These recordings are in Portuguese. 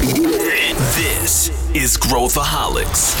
This is Growthaholics.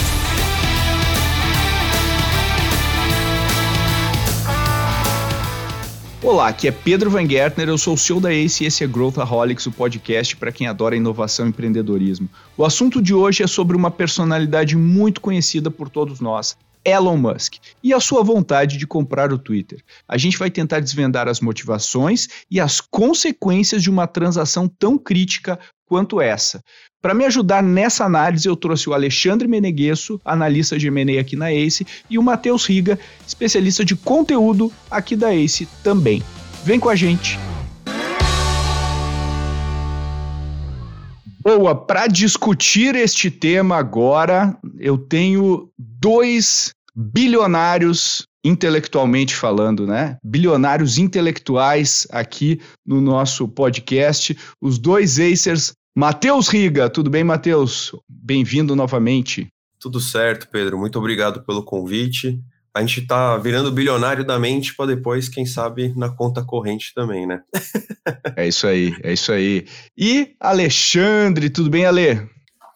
Olá, aqui é Pedro Van Gertner, eu sou o CEO da ACE e esse é Growthaholics, o podcast para quem adora inovação e empreendedorismo. O assunto de hoje é sobre uma personalidade muito conhecida por todos nós, Elon Musk e a sua vontade de comprar o Twitter. A gente vai tentar desvendar as motivações e as consequências de uma transação tão crítica quanto essa. Para me ajudar nessa análise, eu trouxe o Alexandre Meneguesso, analista de M&A aqui na ACE, e o Matheus Riga, especialista de conteúdo aqui da ACE também. Vem com a gente! Boa, para discutir este tema agora, eu tenho dois bilionários intelectualmente falando, né? Bilionários intelectuais aqui no nosso podcast, os dois Acers. Matheus Riga, tudo bem, Matheus? Bem-vindo novamente. Tudo certo, Pedro. Muito obrigado pelo convite a gente tá virando bilionário da mente para depois, quem sabe, na conta corrente também, né? é isso aí, é isso aí. E Alexandre, tudo bem, Ale?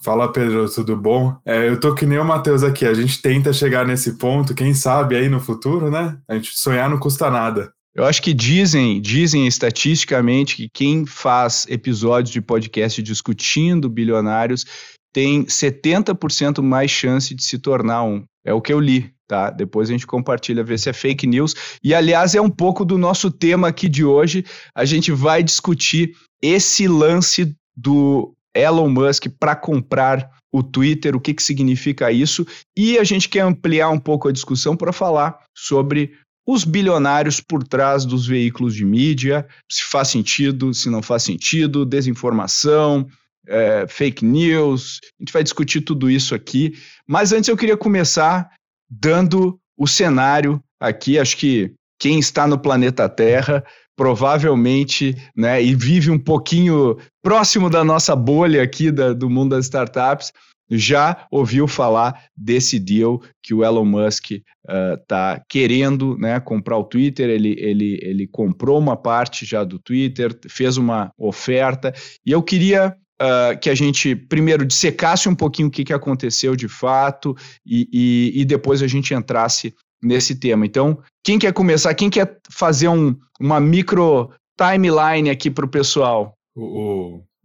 Fala, Pedro, tudo bom? É, eu tô que nem o Matheus aqui, a gente tenta chegar nesse ponto, quem sabe aí no futuro, né? A gente sonhar não custa nada. Eu acho que dizem, dizem estatisticamente que quem faz episódios de podcast discutindo bilionários tem 70% mais chance de se tornar um. É o que eu li tá? Depois a gente compartilha, ver se é fake news. E aliás, é um pouco do nosso tema aqui de hoje. A gente vai discutir esse lance do Elon Musk para comprar o Twitter, o que, que significa isso, e a gente quer ampliar um pouco a discussão para falar sobre os bilionários por trás dos veículos de mídia, se faz sentido, se não faz sentido, desinformação, é, fake news, a gente vai discutir tudo isso aqui. Mas antes eu queria começar dando o cenário aqui. Acho que quem está no planeta Terra provavelmente, né, e vive um pouquinho próximo da nossa bolha aqui da, do mundo das startups, já ouviu falar desse deal que o Elon Musk está uh, querendo né, comprar o Twitter. Ele, ele, ele comprou uma parte já do Twitter, fez uma oferta, e eu queria uh, que a gente primeiro dissecasse um pouquinho o que, que aconteceu de fato e, e, e, depois a gente entrasse nesse tema. Então, quem quer começar? Quem quer fazer um, uma micro timeline aqui para o pessoal?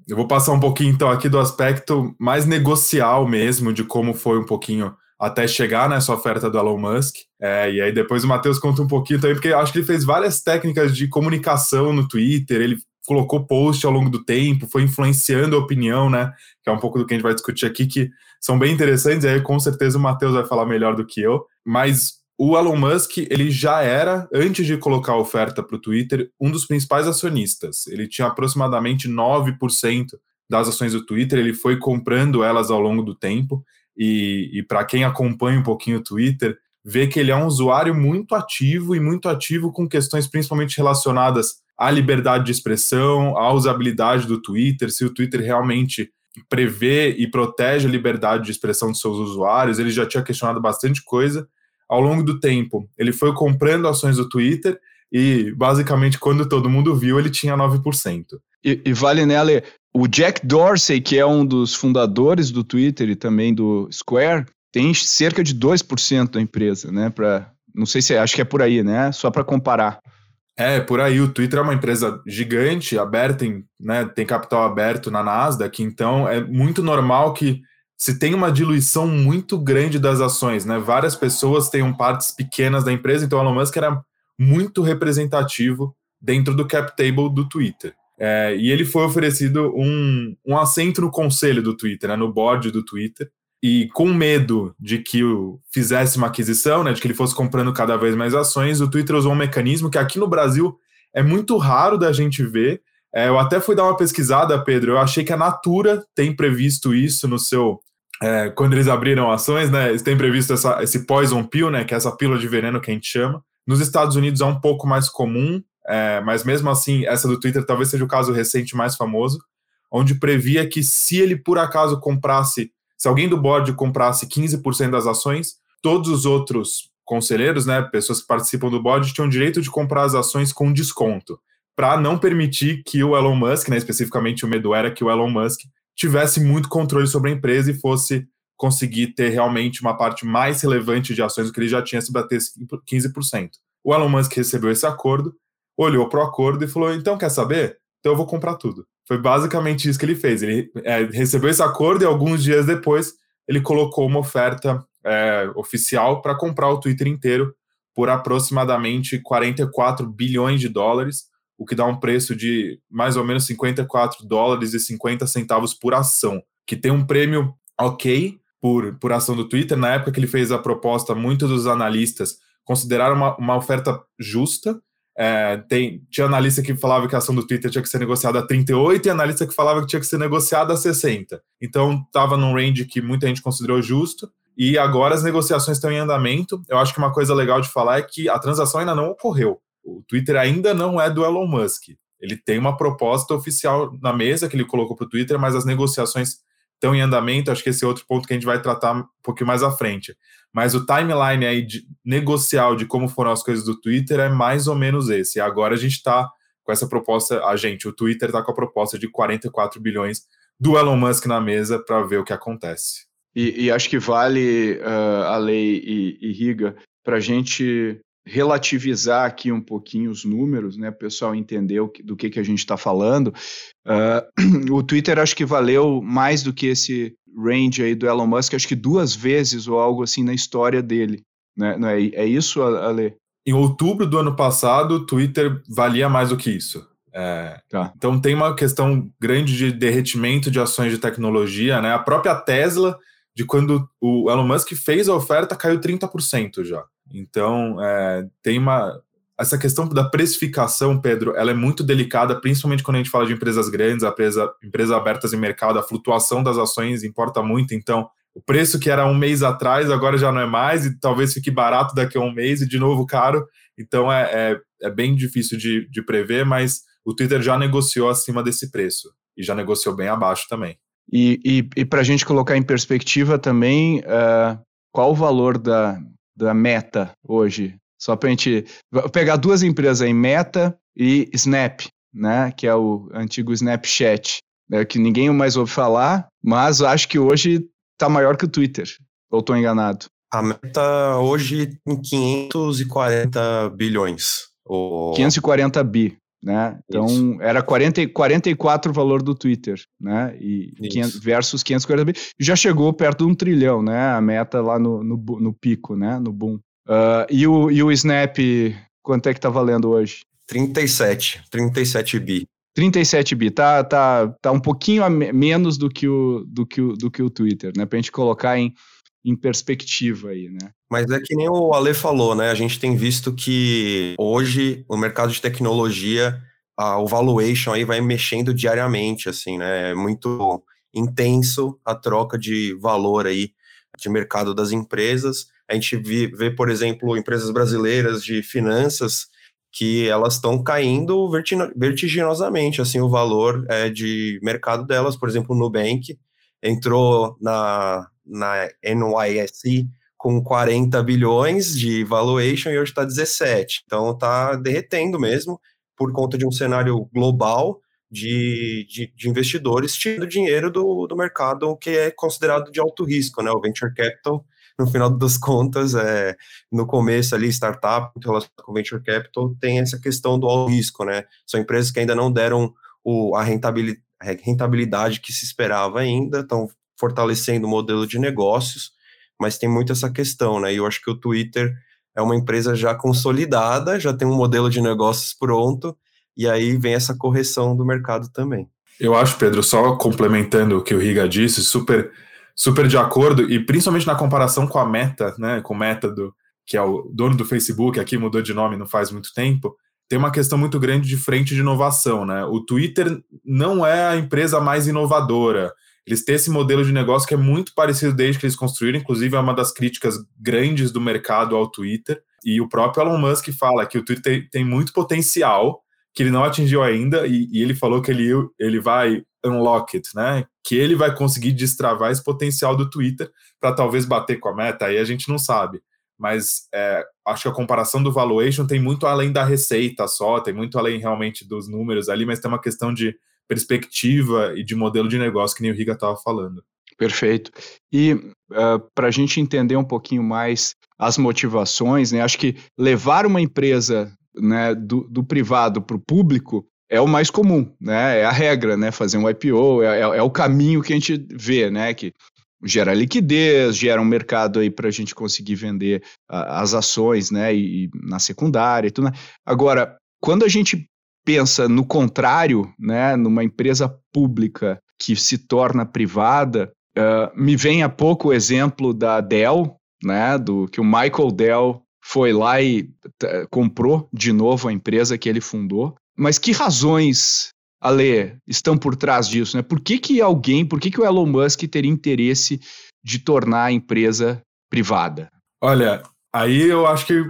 Eu vou passar um pouquinho então aqui do aspecto mais negocial mesmo, de como foi um pouquinho até chegar nessa oferta do Elon Musk. É, e aí depois o Matheus conta um pouquinho também, porque acho que ele fez várias técnicas de comunicação no Twitter, ele colocou post ao longo do tempo, foi influenciando a opinião, né? Que é um pouco do que a gente vai discutir aqui, que são bem interessantes, e aí com certeza o Matheus vai falar melhor do que eu. Mas o Elon Musk, ele já era, antes de colocar a oferta para o Twitter, um dos principais acionistas. Ele tinha aproximadamente 9% das ações do Twitter, ele foi comprando elas ao longo do tempo. E, e para quem acompanha um pouquinho o Twitter, vê que ele é um usuário muito ativo e muito ativo com questões principalmente relacionadas à liberdade de expressão, à usabilidade do Twitter, se o Twitter realmente prevê e protege a liberdade de expressão dos seus usuários. Ele já tinha questionado bastante coisa. Ao longo do tempo, ele foi comprando ações do Twitter e, basicamente, quando todo mundo viu, ele tinha 9%. E, e vale nela, o Jack Dorsey, que é um dos fundadores do Twitter e também do Square, tem cerca de 2% da empresa, né? Pra, não sei se é, acho que é por aí, né? Só para comparar. É, por aí. O Twitter é uma empresa gigante, aberta, em, né, tem capital aberto na Nasdaq, então é muito normal que se tenha uma diluição muito grande das ações, né? Várias pessoas tenham partes pequenas da empresa, então o Elon Musk era muito representativo dentro do cap table do Twitter. É, e ele foi oferecido um, um assento no conselho do Twitter, né, no board do Twitter, e com medo de que o fizesse uma aquisição, né, de que ele fosse comprando cada vez mais ações, o Twitter usou um mecanismo que aqui no Brasil é muito raro da gente ver. É, eu até fui dar uma pesquisada, Pedro. Eu achei que a Natura tem previsto isso no seu. É, quando eles abriram ações, né? Eles têm previsto essa, esse poison pill, né? Que é essa pílula de veneno que a gente chama. Nos Estados Unidos é um pouco mais comum, é, mas mesmo assim, essa do Twitter talvez seja o caso recente mais famoso, onde previa que se ele por acaso comprasse se alguém do board comprasse 15% das ações, todos os outros conselheiros, né, pessoas que participam do board, tinham direito de comprar as ações com desconto, para não permitir que o Elon Musk, né, especificamente o medo era que o Elon Musk tivesse muito controle sobre a empresa e fosse conseguir ter realmente uma parte mais relevante de ações do que ele já tinha se batesse 15%. O Elon Musk recebeu esse acordo, olhou para o acordo e falou: então quer saber? Então eu vou comprar tudo. Foi basicamente isso que ele fez. Ele é, recebeu esse acordo e alguns dias depois ele colocou uma oferta é, oficial para comprar o Twitter inteiro por aproximadamente 44 bilhões de dólares, o que dá um preço de mais ou menos 54 dólares e 50 centavos por ação, que tem um prêmio ok por, por ação do Twitter. Na época que ele fez a proposta, muitos dos analistas consideraram uma, uma oferta justa. É, tem, tinha analista que falava que a ação do Twitter tinha que ser negociada a 38 e analista que falava que tinha que ser negociada a 60. Então estava num range que muita gente considerou justo. E agora as negociações estão em andamento. Eu acho que uma coisa legal de falar é que a transação ainda não ocorreu. O Twitter ainda não é do Elon Musk. Ele tem uma proposta oficial na mesa que ele colocou para o Twitter, mas as negociações estão em andamento. Acho que esse é outro ponto que a gente vai tratar um pouquinho mais à frente. Mas o timeline aí de negocial de como foram as coisas do Twitter é mais ou menos esse. Agora a gente está com essa proposta, a gente, o Twitter está com a proposta de 44 bilhões do Elon Musk na mesa para ver o que acontece. E, e acho que vale uh, a lei e, e Riga para a gente relativizar aqui um pouquinho os números, né, o pessoal entender que, do que, que a gente está falando. Uh, o Twitter acho que valeu mais do que esse range aí do Elon Musk, acho que duas vezes ou algo assim na história dele. Né? Não é, é isso, Ale? Em outubro do ano passado, o Twitter valia mais do que isso. É, tá. Então tem uma questão grande de derretimento de ações de tecnologia, né? A própria Tesla de quando o Elon Musk fez a oferta, caiu 30% já. Então, é, tem uma. Essa questão da precificação, Pedro, ela é muito delicada, principalmente quando a gente fala de empresas grandes, empresa, empresas abertas em mercado, a flutuação das ações importa muito. Então, o preço que era um mês atrás agora já não é mais, e talvez fique barato daqui a um mês e de novo caro. Então, é, é, é bem difícil de, de prever, mas o Twitter já negociou acima desse preço e já negociou bem abaixo também. E, e, e para a gente colocar em perspectiva também, uh, qual o valor da, da Meta hoje? Só para a gente pegar duas empresas aí, Meta e Snap, né? Que é o antigo Snapchat, né, que ninguém mais ouve falar, mas acho que hoje está maior que o Twitter. Ou estou enganado? A Meta hoje tem 540 bilhões. 540 bi né? Então Isso. era 40, 44 o valor do Twitter, né? E 500, versus 540 bi, já chegou perto de um trilhão, né? A meta lá no, no, no pico, né? No boom. Uh, e, o, e o Snap, quanto é que tá valendo hoje? 37, 37 bi. 37 bi, tá, tá, tá um pouquinho a menos do que o, do que o, do que o Twitter, né? Pra gente colocar em, em perspectiva aí, né? Mas é que nem o Ale falou, né? A gente tem visto que hoje o mercado de tecnologia, a, o valuation aí vai mexendo diariamente, assim, né? É muito intenso a troca de valor aí de mercado das empresas. A gente vê, por exemplo, empresas brasileiras de finanças que elas estão caindo vertiginosamente, assim, o valor é, de mercado delas. Por exemplo, o Nubank entrou na, na NYSE com 40 bilhões de valuation e hoje está 17. Então está derretendo mesmo por conta de um cenário global de, de, de, investidores tirando dinheiro do, do mercado que é considerado de alto risco, né? O venture capital, no final das contas, é, no começo ali, startup, relacionado com venture capital, tem essa questão do alto risco, né? São empresas que ainda não deram o, a rentabilidade, rentabilidade que se esperava ainda, estão fortalecendo o modelo de negócios, mas tem muito essa questão, né? E eu acho que o Twitter é uma empresa já consolidada, já tem um modelo de negócios pronto, e aí vem essa correção do mercado também. Eu acho, Pedro, só complementando o que o Riga disse, super, super de acordo, e principalmente na comparação com a Meta, né? Com o Meta do, que é o dono do Facebook, aqui mudou de nome não faz muito tempo, tem uma questão muito grande de frente de inovação, né? O Twitter não é a empresa mais inovadora. Eles têm esse modelo de negócio que é muito parecido desde que eles construíram, inclusive é uma das críticas grandes do mercado ao Twitter. E o próprio Elon Musk fala que o Twitter tem, muito potencial que ele não atingiu ainda, e, e, ele falou que ele, ele vai unlock it, né? Que ele vai conseguir destravar esse potencial do Twitter para talvez bater com a meta, aí a gente não sabe. Mas é, acho que a comparação do valuation tem muito além da receita só, tem muito além realmente dos números ali, mas tem uma questão de perspectiva e de modelo de negócio que nem o Riga estava falando. Perfeito. E uh, ah, para a gente entender um pouquinho mais as motivações, né, acho que levar uma empresa né, do, do privado para o público é o mais comum, né? É a regra, né? Fazer um IPO é, é, é, o caminho que a gente vê, né? Que gera liquidez, gera um mercado aí para a gente conseguir vender uh, as ações, né? E, e, na secundária e tudo. Né? Agora, quando a gente pensa no contrário, né? Numa empresa pública que se torna privada, uh, me vem há pouco o exemplo da Dell, né? Do que o Michael Dell foi lá e comprou de novo a empresa que ele fundou. Mas que razões, Ale, estão por trás disso? Né? Por que, que alguém, por que, que o Elon Musk teria interesse de tornar a empresa privada? Olha, aí eu acho que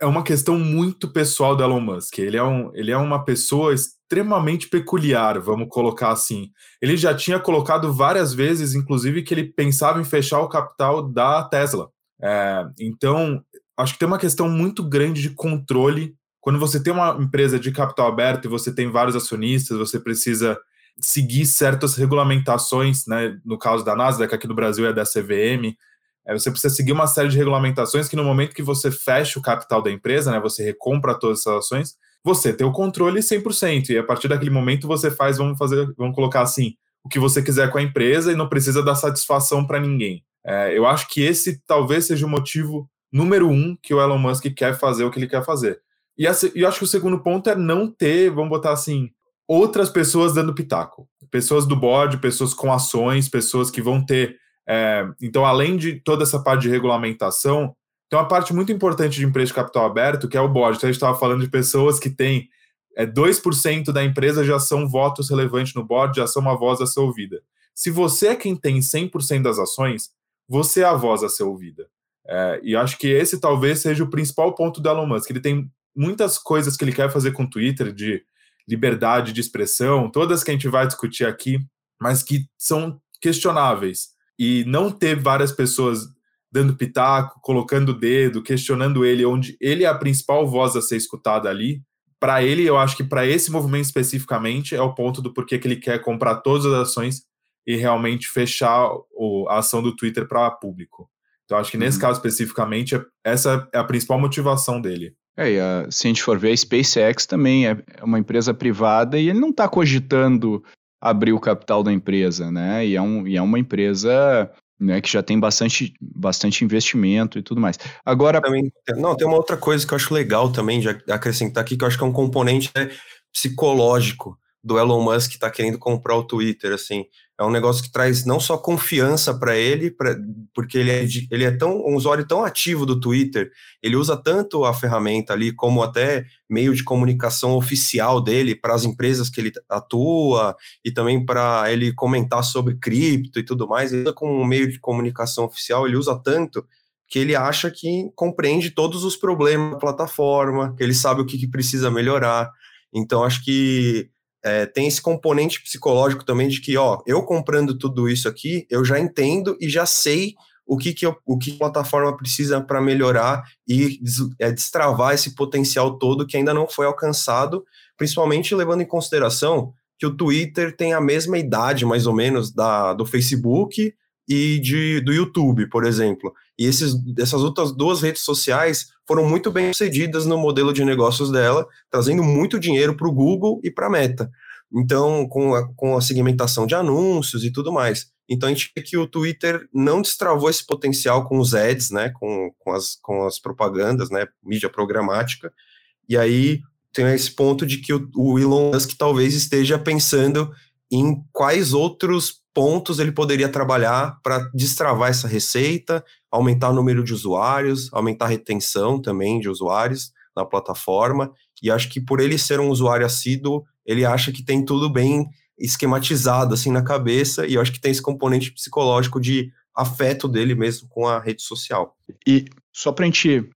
é uma questão muito pessoal do Elon Musk. Ele é, um, ele é uma pessoa extremamente peculiar, vamos colocar assim. Ele já tinha colocado várias vezes, inclusive, que ele pensava em fechar o capital da Tesla. É, então, acho que tem uma questão muito grande de controle. Quando você tem uma empresa de capital aberto e você tem vários acionistas, você precisa seguir certas regulamentações, né? No caso da Nasdaq, aqui no Brasil é da CVM, é, você precisa seguir uma série de regulamentações que no momento que você fecha o capital da empresa, né? Você recompra todas essas ações, você tem o controle 100%. E a partir daquele momento você faz, vamos fazer, vamos colocar assim, o que você quiser com a empresa e não precisa dar satisfação para ninguém. É, eu acho que esse talvez seja o motivo número um que o Elon Musk quer fazer o que ele quer fazer. E eu acho que o segundo ponto é não ter, vamos botar assim, outras pessoas dando pitaco. Pessoas do board, pessoas com ações, pessoas que vão ter. É, então, além de toda essa parte de regulamentação, tem uma parte muito importante de empresa de capital aberto, que é o board. Então, a gente estava falando de pessoas que têm é, 2% da empresa já são votos relevantes no board, já são uma voz a ser ouvida. Se você é quem tem 100% das ações, você é a voz a ser ouvida. É, e acho que esse talvez seja o principal ponto do Elon Musk. Ele tem muitas coisas que ele quer fazer com o Twitter, de liberdade de expressão, todas que a gente vai discutir aqui, mas que são questionáveis. E não ter várias pessoas dando pitaco, colocando o dedo, questionando ele, onde ele é a principal voz a ser escutada ali. Para ele, eu acho que para esse movimento especificamente é o ponto do porquê que ele quer comprar todas as ações e realmente fechar a ação do Twitter para público. Então, acho que nesse uhum. caso especificamente, é, essa é a principal motivação dele. É, e a, se a gente for ver, a SpaceX também é, é uma empresa privada e ele não está cogitando abrir o capital da empresa, né? E é, um, e é uma empresa né, que já tem bastante, bastante investimento e tudo mais. Agora. Também, não, tem uma outra coisa que eu acho legal também de acrescentar aqui, que eu acho que é um componente né, psicológico do Elon Musk está querendo comprar o Twitter, assim é um negócio que traz não só confiança para ele, pra, porque ele é, ele é tão, um usuário tão ativo do Twitter, ele usa tanto a ferramenta ali como até meio de comunicação oficial dele para as empresas que ele atua e também para ele comentar sobre cripto e tudo mais. Ele usa como um meio de comunicação oficial, ele usa tanto que ele acha que compreende todos os problemas da plataforma, que ele sabe o que, que precisa melhorar. Então, acho que é, tem esse componente psicológico também de que, ó, eu comprando tudo isso aqui, eu já entendo e já sei o que, que, eu, o que a plataforma precisa para melhorar e é, destravar esse potencial todo que ainda não foi alcançado, principalmente levando em consideração que o Twitter tem a mesma idade, mais ou menos, da, do Facebook e de, do YouTube, por exemplo. E esses, essas outras duas redes sociais foram muito bem sucedidas no modelo de negócios dela, trazendo muito dinheiro para o Google e para a Meta. Então, com a, com a segmentação de anúncios e tudo mais. Então, a gente vê que o Twitter não destravou esse potencial com os ads, né, com, com, as, com as propagandas, né, mídia programática. E aí tem esse ponto de que o, o Elon Musk talvez esteja pensando em quais outros pontos ele poderia trabalhar para destravar essa receita, aumentar o número de usuários, aumentar a retenção também de usuários na plataforma. E acho que por ele ser um usuário assíduo, ele acha que tem tudo bem esquematizado assim na cabeça e eu acho que tem esse componente psicológico de afeto dele mesmo com a rede social. E só para a gente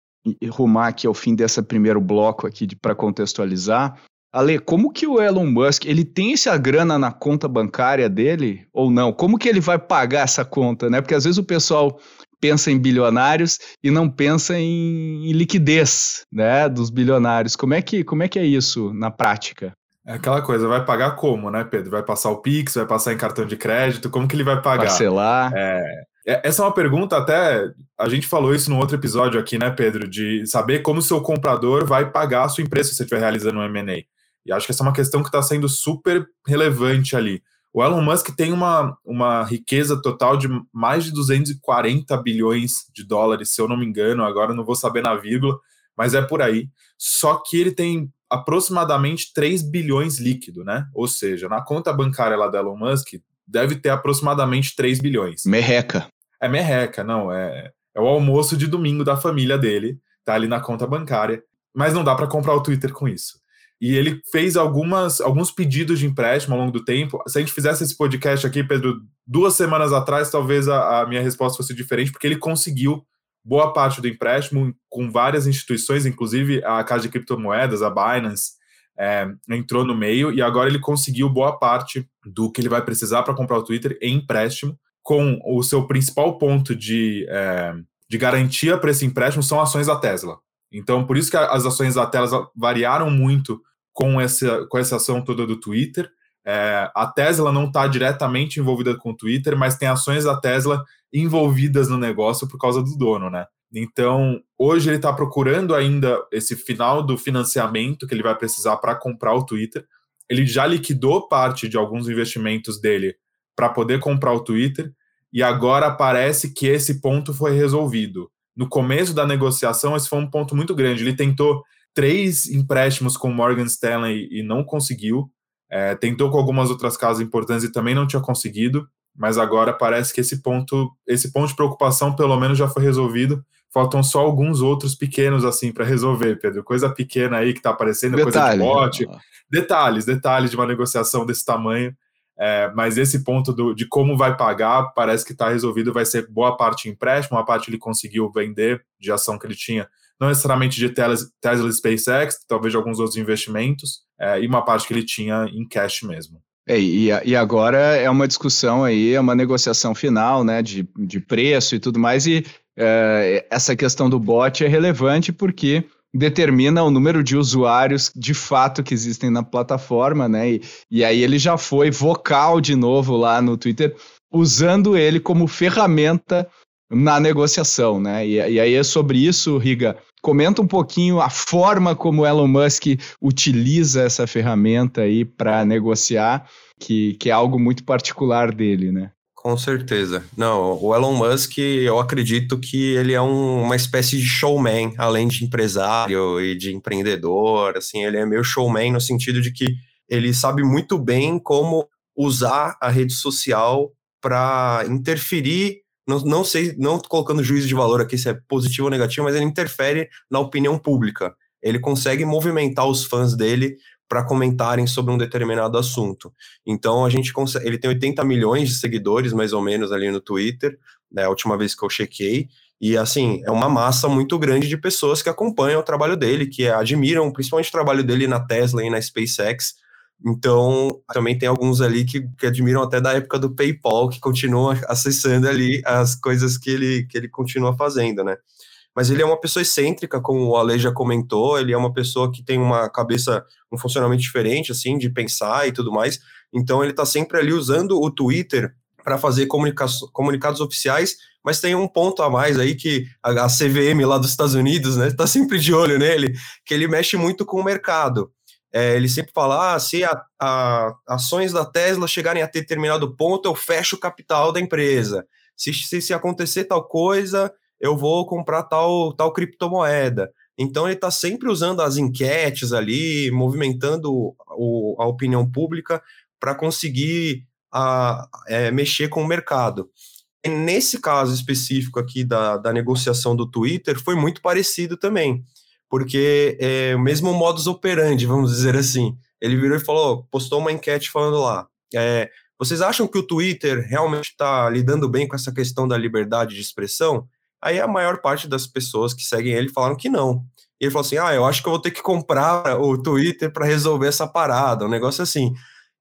rumar aqui ao fim desse primeiro bloco aqui para contextualizar, Ale, como que o Elon Musk, ele tem essa grana na conta bancária dele ou não? Como que ele vai pagar essa conta, né? Porque às vezes o pessoal pensa em bilionários e não pensa em, em liquidez, né, dos bilionários. Como é que como é que é isso na prática? É aquela coisa, vai pagar como, né, Pedro? Vai passar o Pix, vai passar em cartão de crédito, como que ele vai pagar? Parcelar. É, é essa é uma pergunta até, a gente falou isso no outro episódio aqui, né, Pedro, de saber como o seu comprador vai pagar a sua empresa se você estiver realizando um M&A. E acho que essa é uma questão que está sendo super relevante ali. O Elon Musk tem uma, uma riqueza total de mais de 240 bilhões de dólares, se eu não me engano, agora não vou saber na vírgula, mas é por aí. Só que ele tem aproximadamente 3 bilhões líquido, né? Ou seja, na conta bancária lá do Elon Musk, deve ter aproximadamente 3 bilhões. Merreca. É merreca, não, é, é o almoço de domingo da família dele, tá ali na conta bancária, mas não dá para comprar o Twitter com isso. E ele fez algumas, alguns pedidos de empréstimo ao longo do tempo. Se a gente fizesse esse podcast aqui, Pedro, duas semanas atrás, talvez a, a minha resposta fosse diferente, porque ele conseguiu boa parte do empréstimo com várias instituições, inclusive a Casa de Criptomoedas, a Binance, é, entrou no meio e agora ele conseguiu boa parte do que ele vai precisar para comprar o Twitter em empréstimo, com o seu principal ponto de, é, de garantia para esse empréstimo são ações da Tesla. Então, por isso que as ações da Tesla variaram muito com essa, com essa ação toda do Twitter. É, a Tesla não está diretamente envolvida com o Twitter, mas tem ações da Tesla envolvidas no negócio por causa do dono, né? Então, hoje ele está procurando ainda esse final do financiamento que ele vai precisar para comprar o Twitter. Ele já liquidou parte de alguns investimentos dele para poder comprar o Twitter, e agora parece que esse ponto foi resolvido. No começo da negociação, esse foi um ponto muito grande. Ele tentou três empréstimos com Morgan Stanley e não conseguiu. É, tentou com algumas outras casas importantes e também não tinha conseguido. Mas agora parece que esse ponto, esse ponto de preocupação pelo menos já foi resolvido. Faltam só alguns outros pequenos assim para resolver, Pedro. Coisa pequena aí que está aparecendo, Detalhe. coisa de bote. Detalhes, detalhes de uma negociação desse tamanho. É, mas esse ponto do, de como vai pagar parece que está resolvido. Vai ser boa parte empréstimo, uma parte ele conseguiu vender de ação que ele tinha não necessariamente de Tesla, e SpaceX, talvez de alguns outros investimentos, é, e uma parte que ele tinha em cash mesmo. É, e, e, agora é uma discussão aí, é uma negociação final, né, de, de preço e tudo mais, e é, essa questão do bot é relevante porque determina o número de usuários de fato que existem na plataforma, né, e, e aí ele já foi vocal de novo lá no Twitter, usando ele como ferramenta na negociação, né? E, e, aí é sobre isso, Riga. Comenta um pouquinho a forma como Elon Musk utiliza essa ferramenta aí para negociar, que, que é algo muito particular dele, né? Com certeza. Não, o Elon Musk, eu acredito que ele é um, uma espécie de showman, além de empresário e de empreendedor. Assim, ele é meio showman no sentido de que ele sabe muito bem como usar a rede social para interferir não, não sei, não colocando juízo de valor aqui se é positivo ou negativo, mas ele interfere na opinião pública. Ele consegue movimentar os fãs dele para comentarem sobre um determinado assunto. Então a gente consegue, ele tem 80 milhões de seguidores mais ou menos ali no Twitter, né, a última vez que eu chequei, e assim, é uma massa muito grande de pessoas que acompanham o trabalho dele, que admiram principalmente o trabalho dele na Tesla e na SpaceX, então, também tem alguns ali que, que admiram até da época do PayPal, que continuam acessando ali as coisas que ele, que ele continua fazendo, né? Mas ele é uma pessoa excêntrica, como o Ale já comentou, ele é uma pessoa que tem uma cabeça, um funcionamento diferente, assim, de pensar e tudo mais. Então, ele está sempre ali usando o Twitter para fazer comunicados oficiais, mas tem um ponto a mais aí que a, a CVM lá dos Estados Unidos, né, está sempre de olho nele, que ele mexe muito com o mercado. É, ele sempre fala: ah, se a, a, ações da Tesla chegarem a determinado ponto, eu fecho o capital da empresa. Se, se, se acontecer tal coisa, eu vou comprar tal, tal criptomoeda. Então ele está sempre usando as enquetes ali, movimentando o, a opinião pública para conseguir a, é, mexer com o mercado. E nesse caso específico aqui da, da negociação do Twitter, foi muito parecido também porque é o mesmo modus operandi, vamos dizer assim. Ele virou e falou, postou uma enquete falando lá, é, vocês acham que o Twitter realmente está lidando bem com essa questão da liberdade de expressão? Aí a maior parte das pessoas que seguem ele falaram que não. E ele falou assim: ah, eu acho que eu vou ter que comprar o Twitter para resolver essa parada, um negócio assim.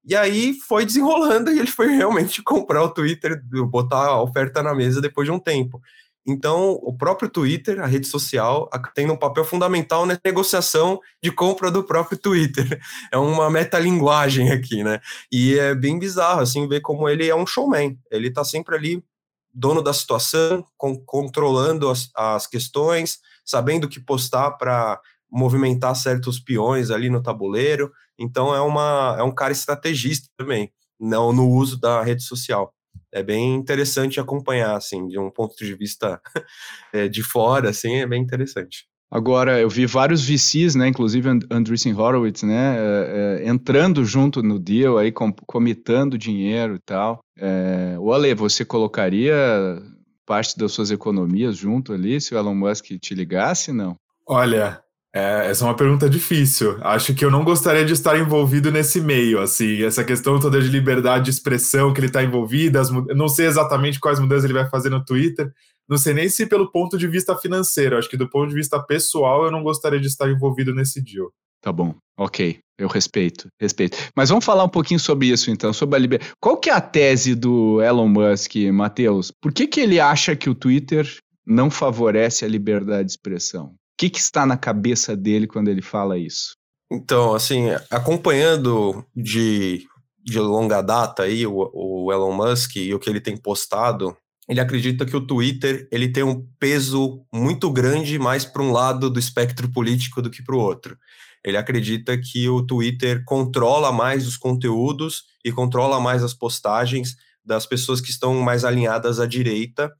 E aí foi desenrolando e ele foi realmente comprar o Twitter, botar a oferta na mesa depois de um tempo. Então, o próprio Twitter, a rede social, tem um papel fundamental na negociação de compra do próprio Twitter. É uma metalinguagem aqui, né? E é bem bizarro, assim, ver como ele é um showman. Ele está sempre ali, dono da situação, com, controlando as, as questões, sabendo o que postar para movimentar certos peões ali no tabuleiro. Então, é, uma, é um cara estrategista também, não no uso da rede social é bem interessante acompanhar, assim, de um ponto de vista é, de fora, assim, é bem interessante. Agora, eu vi vários VCs, né, inclusive Andreessen Horowitz, né, é, é, entrando junto no deal, aí, com, comitando dinheiro e tal. É, o Ale, você colocaria parte das suas economias junto ali, se o Elon Musk te ligasse, não? Olha, é, essa é uma pergunta difícil. Acho que eu não gostaria de estar envolvido nesse meio, assim, essa questão toda de liberdade de expressão que ele está envolvido, as, não sei exatamente quais mudanças ele vai fazer no Twitter, não sei nem se pelo ponto de vista financeiro, acho que do ponto de vista pessoal eu não gostaria de estar envolvido nesse deal. Tá bom, ok, eu respeito, respeito. Mas vamos falar um pouquinho sobre isso então, sobre a liberdade. Qual que é a tese do Elon Musk, Matheus? Por que, que ele acha que o Twitter não favorece a liberdade de expressão? Que, que está na cabeça dele quando ele fala isso? Então, assim, acompanhando de, de longa data aí o, o Elon Musk e o que ele tem postado, ele acredita que o Twitter ele tem um peso muito grande mais para um lado do espectro político do que para o outro. Ele acredita que o Twitter controla mais os conteúdos e controla mais as postagens das pessoas que estão mais alinhadas à direita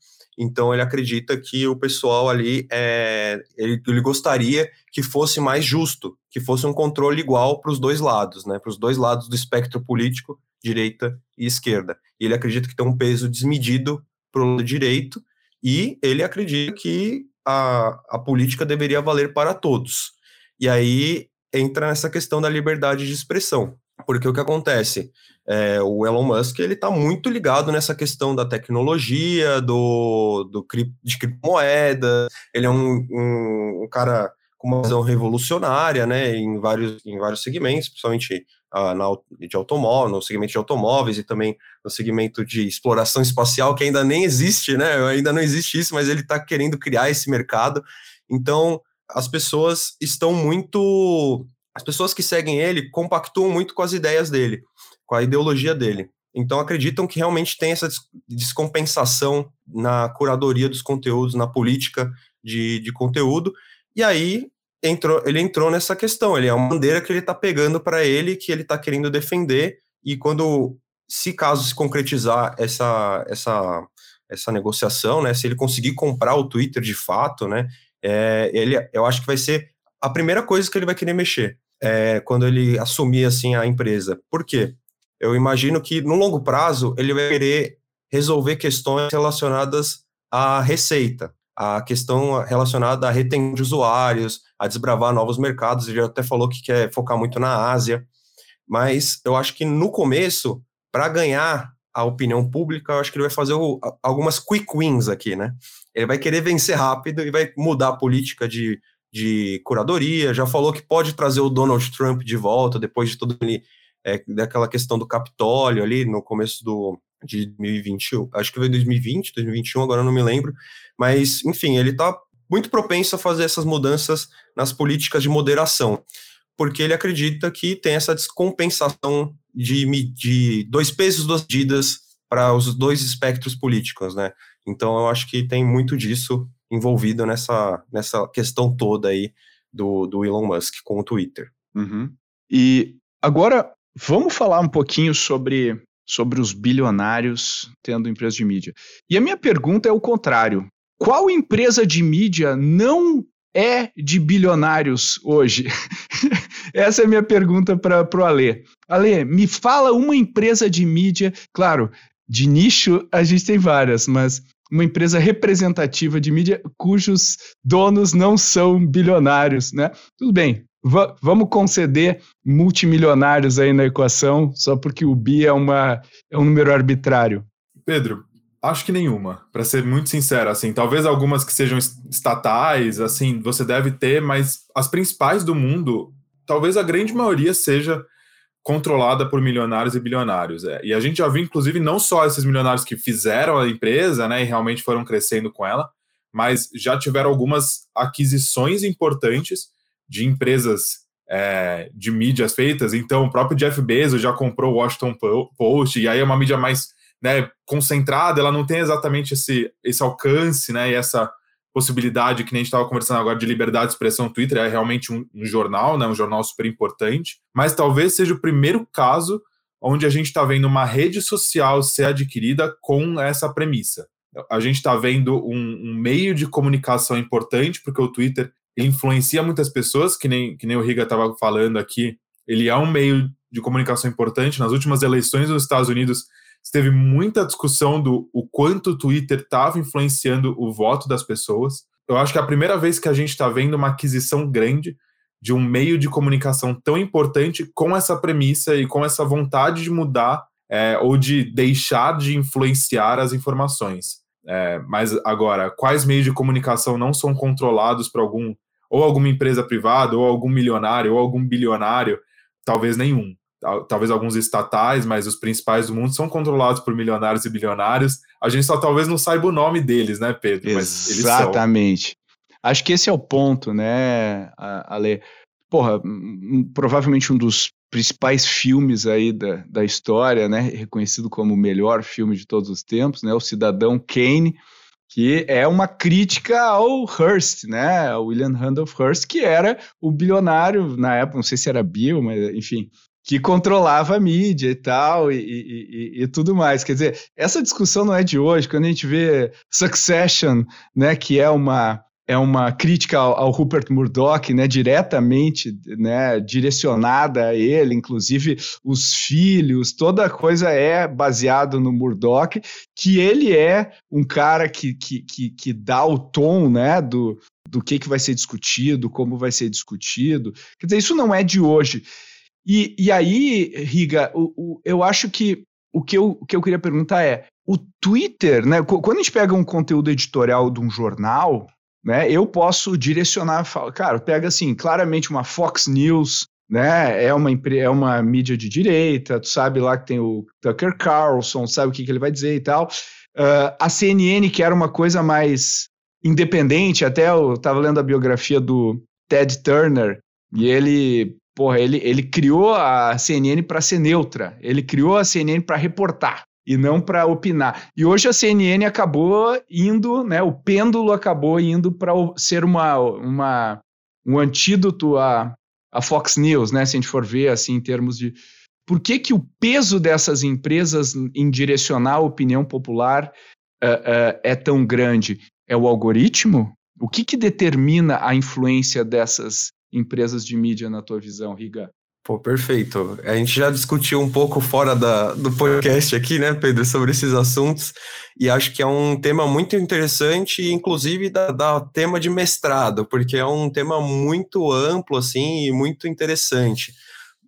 então ele acredita que o pessoal ali é, ele, ele gostaria que fosse mais justo, que fosse um controle igual para os dois lados, né? Para os dois lados do espectro político, direita e esquerda. E ele acredita que tem um peso desmedido para o lado direito e ele acredita que a, a política deveria valer para todos. E aí entra nessa questão da liberdade de expressão. Porque o que acontece? É, o Elon Musk ele está muito ligado nessa questão da tecnologia, do, do de criptomoeda. Ele é um, um, um, cara com uma visão revolucionária, né, em vários, em vários segmentos, principalmente ah, na, de automóvel, no segmento de automóveis e também no segmento de exploração espacial, que ainda nem existe, né? Ainda não existe isso, mas ele está querendo criar esse mercado. Então, as pessoas estão muito as pessoas que seguem ele compactuam muito com as ideias dele, com a ideologia dele. Então acreditam que realmente tem essa descompensação na curadoria dos conteúdos, na política de, de conteúdo. E aí entrou, ele entrou nessa questão. Ele é uma bandeira que ele está pegando para ele, que ele está querendo defender. E quando, se caso se concretizar essa, essa, essa negociação, né, se ele conseguir comprar o Twitter de fato, né, é, ele, eu acho que vai ser a primeira coisa que ele vai querer mexer é, quando ele assumir assim a empresa. Por quê? Eu imagino que no longo prazo ele vai querer resolver questões relacionadas à receita, a questão relacionada à retenção de usuários, a desbravar novos mercados. Ele até falou que quer focar muito na Ásia, mas eu acho que no começo, para ganhar a opinião pública, eu acho que ele vai fazer o, algumas quick wins aqui, né? Ele vai querer vencer rápido e vai mudar a política de de curadoria, já falou que pode trazer o Donald Trump de volta depois de todo ele é, daquela questão do Capitólio ali no começo do de 2021, acho que foi 2020, 2021, agora não me lembro, mas enfim, ele está muito propenso a fazer essas mudanças nas políticas de moderação, porque ele acredita que tem essa descompensação de, de dois pesos, duas medidas para os dois espectros políticos, né? Então eu acho que tem muito disso envolvido nessa, nessa questão toda aí do, do Elon Musk com o Twitter. Uhum. E agora vamos falar um pouquinho sobre, sobre os bilionários tendo empresa de mídia. E a minha pergunta é o contrário. Qual empresa de mídia não é de bilionários hoje? Essa é a minha pergunta para o Ale. Ale, me fala uma empresa de mídia, claro, de nicho a gente tem várias, mas uma empresa representativa de mídia cujos donos não são bilionários, né? Tudo bem, vamos conceder multimilionários aí na equação, só porque o bi é, uma, é um número arbitrário. Pedro, acho que nenhuma, para ser muito sincero, assim, talvez algumas que sejam estatais, assim, você deve ter, mas as principais do mundo, talvez a grande maioria seja controlada por milionários e bilionários. É. E a gente já viu, inclusive, não só esses milionários que fizeram a empresa, né, e realmente foram crescendo com ela, mas já tiveram algumas aquisições importantes de empresas é, de mídias feitas. Então, o próprio Jeff Bezos já comprou o Washington Post, e aí é uma mídia mais né, concentrada, ela não tem exatamente esse, esse alcance né, e essa possibilidade que nem a gente estava conversando agora de liberdade de expressão. O Twitter é realmente um, um jornal, né, um jornal super importante, mas talvez seja o primeiro caso onde a gente está vendo uma rede social ser adquirida com essa premissa. A gente está vendo um, um, meio de comunicação importante, porque o Twitter influencia muitas pessoas, que nem, que nem o Riga estava falando aqui. Ele é um meio de comunicação importante. Nas últimas eleições nos Estados Unidos, teve muita discussão do o quanto o Twitter estava influenciando o voto das pessoas. Eu acho que é a primeira vez que a gente está vendo uma aquisição grande de um meio de comunicação tão importante com essa premissa e com essa vontade de mudar é, ou de deixar de influenciar as informações. É, mas agora, quais meios de comunicação não são controlados por algum ou alguma empresa privada, ou algum milionário, ou algum bilionário? Talvez nenhum. Talvez alguns estatais, mas os principais do mundo são controlados por milionários e bilionários. A gente só talvez não saiba o nome deles, né, Pedro? Exatamente. Acho que esse é o ponto, né, Ale? Porra, provavelmente um dos principais filmes aí da, da história, né, reconhecido como o melhor filme de todos os tempos, né, o Cidadão Kane, que é uma crítica ao Hearst, né, ao William Randolph Hearst, que era o bilionário na época, não sei se era Bill, mas enfim, que controlava a mídia e tal, e, e, e, e, tudo mais. Quer dizer, essa discussão não é de hoje, quando a gente vê Succession, né, que é uma, é uma crítica ao, ao, Rupert Murdoch, né, diretamente né, direcionada a ele, inclusive os filhos, toda coisa é baseado no Murdoch, que ele é um cara que, que, que, que dá o tom né, do, do que, que vai ser discutido, como vai ser discutido. Quer dizer, isso não é de hoje. E, e aí, Riga, o, o, eu acho que o que eu, o que eu queria perguntar é: o Twitter, né? Quando a gente pega um conteúdo editorial de um jornal, né? Eu posso direcionar, cara, pega assim, claramente uma Fox News, né? É uma é uma mídia de direita, tu sabe lá que tem o Tucker Carlson, sabe o que, que ele vai dizer e tal. Uh, a CNN, que era uma coisa mais independente, até eu estava lendo a biografia do Ted Turner, e ele porra, ele, ele criou a CNN para ser neutra, ele criou a CNN para reportar e não para opinar. E hoje a CNN acabou indo, né, o pêndulo acabou indo para ser uma, uma, um antídoto à, à Fox News, né, se a gente for ver assim em termos de por que, que o peso dessas empresas em direcionar a opinião popular uh, uh, é tão grande? É o algoritmo? O que, que determina a influência dessas empresas de mídia na tua visão, Riga? Pô, perfeito. A gente já discutiu um pouco fora da, do podcast aqui, né, Pedro, sobre esses assuntos, e acho que é um tema muito interessante, inclusive da, da tema de mestrado, porque é um tema muito amplo, assim, e muito interessante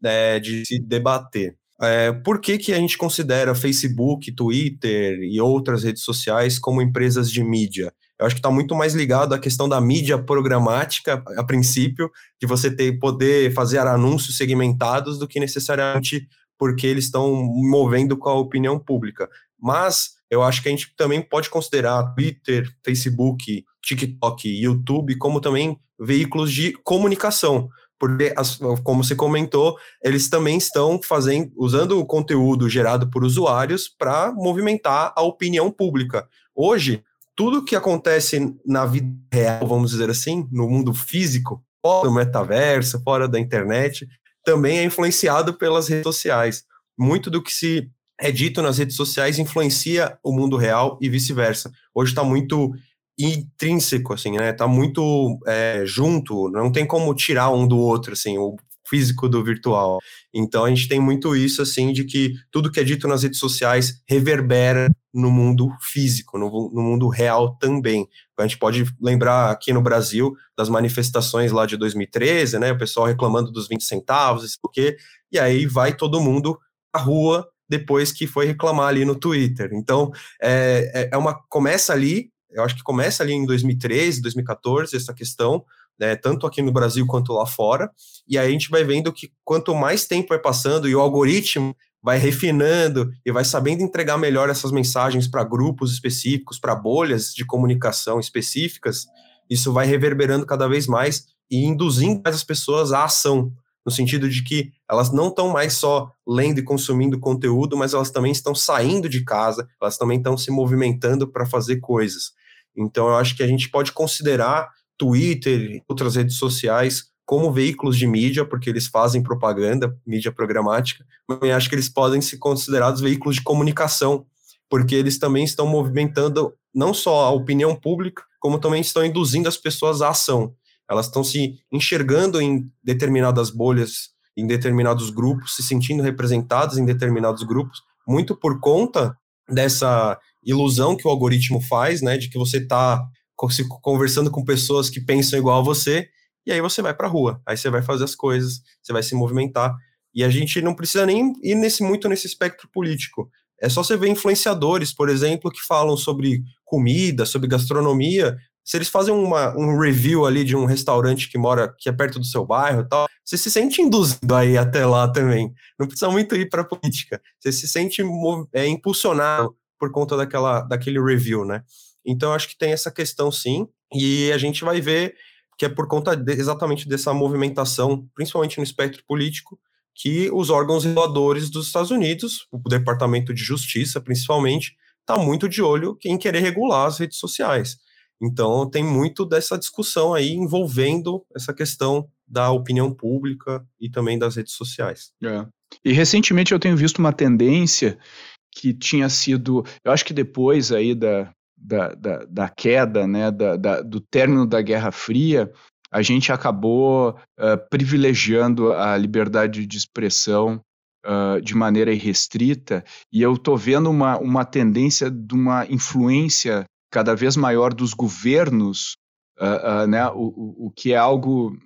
é, de se debater. É, por que, que a gente considera Facebook, Twitter e outras redes sociais como empresas de mídia? Eu acho que está muito mais ligado à questão da mídia programática, a princípio, de você ter poder fazer anúncios segmentados do que necessariamente porque eles estão movendo com a opinião pública. Mas eu acho que a gente também pode considerar Twitter, Facebook, TikTok, YouTube como também veículos de comunicação, porque como você comentou, eles também estão fazendo usando o conteúdo gerado por usuários para movimentar a opinião pública. Hoje, tudo que acontece na vida real, vamos dizer assim, no mundo físico, fora do metaverso, fora da internet, também é influenciado pelas redes sociais. Muito do que se é dito nas redes sociais influencia o mundo real e vice-versa. Hoje está muito intrínseco, assim, né? Está muito é, junto, não tem como tirar um do outro, assim. O físico do virtual. Então a gente tem muito isso assim de que tudo que é dito nas redes sociais reverbera no mundo físico, no, no mundo real também. A gente pode lembrar aqui no Brasil das manifestações lá de 2013, né? O pessoal reclamando dos 20 centavos, isso porque, e aí vai todo mundo à rua depois que foi reclamar ali no Twitter. Então, é, é, é uma começa ali, eu acho que começa ali em 2013, 2014 essa questão né, tanto aqui no Brasil quanto lá fora. E aí a gente vai vendo que quanto mais tempo vai passando e o algoritmo vai refinando e vai sabendo entregar melhor essas mensagens para grupos específicos, para bolhas de comunicação específicas, isso vai reverberando cada vez mais e induzindo as pessoas à ação, no sentido de que elas não estão mais só lendo e consumindo conteúdo, mas elas também estão saindo de casa, elas também estão se movimentando para fazer coisas. Então, eu acho que a gente pode considerar Twitter e outras redes sociais como veículos de mídia, porque eles fazem propaganda, mídia programática, mas acho que eles podem ser considerados veículos de comunicação, porque eles também estão movimentando não só a opinião pública, como também estão induzindo as pessoas à ação. Elas estão se enxergando em determinadas bolhas, em determinados grupos, se sentindo representadas em determinados grupos, muito por conta dessa ilusão que o algoritmo faz, né, de que você está conversando com pessoas que pensam igual a você, e aí você vai para a rua, aí você vai fazer as coisas, você vai se movimentar. E a gente não precisa nem ir nesse, muito nesse espectro político. É só você ver influenciadores, por exemplo, que falam sobre comida, sobre gastronomia. Se eles fazem uma, um review ali de um restaurante que mora, que é perto do seu bairro e tal, você se sente induzido aí até lá também. Não precisa muito ir para a política. Você se sente é, impulsionado por conta daquela, daquele review, né? Então, acho que tem essa questão sim, e a gente vai ver que é por conta de, exatamente dessa movimentação, principalmente no espectro político, que os órgãos reguladores dos Estados Unidos, o Departamento de Justiça principalmente, está muito de olho em querer regular as redes sociais. Então tem muito dessa discussão aí envolvendo essa questão da opinião pública e também das redes sociais. É. E recentemente eu tenho visto uma tendência que tinha sido, eu acho que depois aí da, da, da, da queda, né, da, da, do término da Guerra Fria, a gente acabou uh, privilegiando a liberdade de expressão uh, de maneira irrestrita, e eu estou vendo uma, uma tendência de uma influência cada vez maior dos governos, uh, né, o, o, que é algo,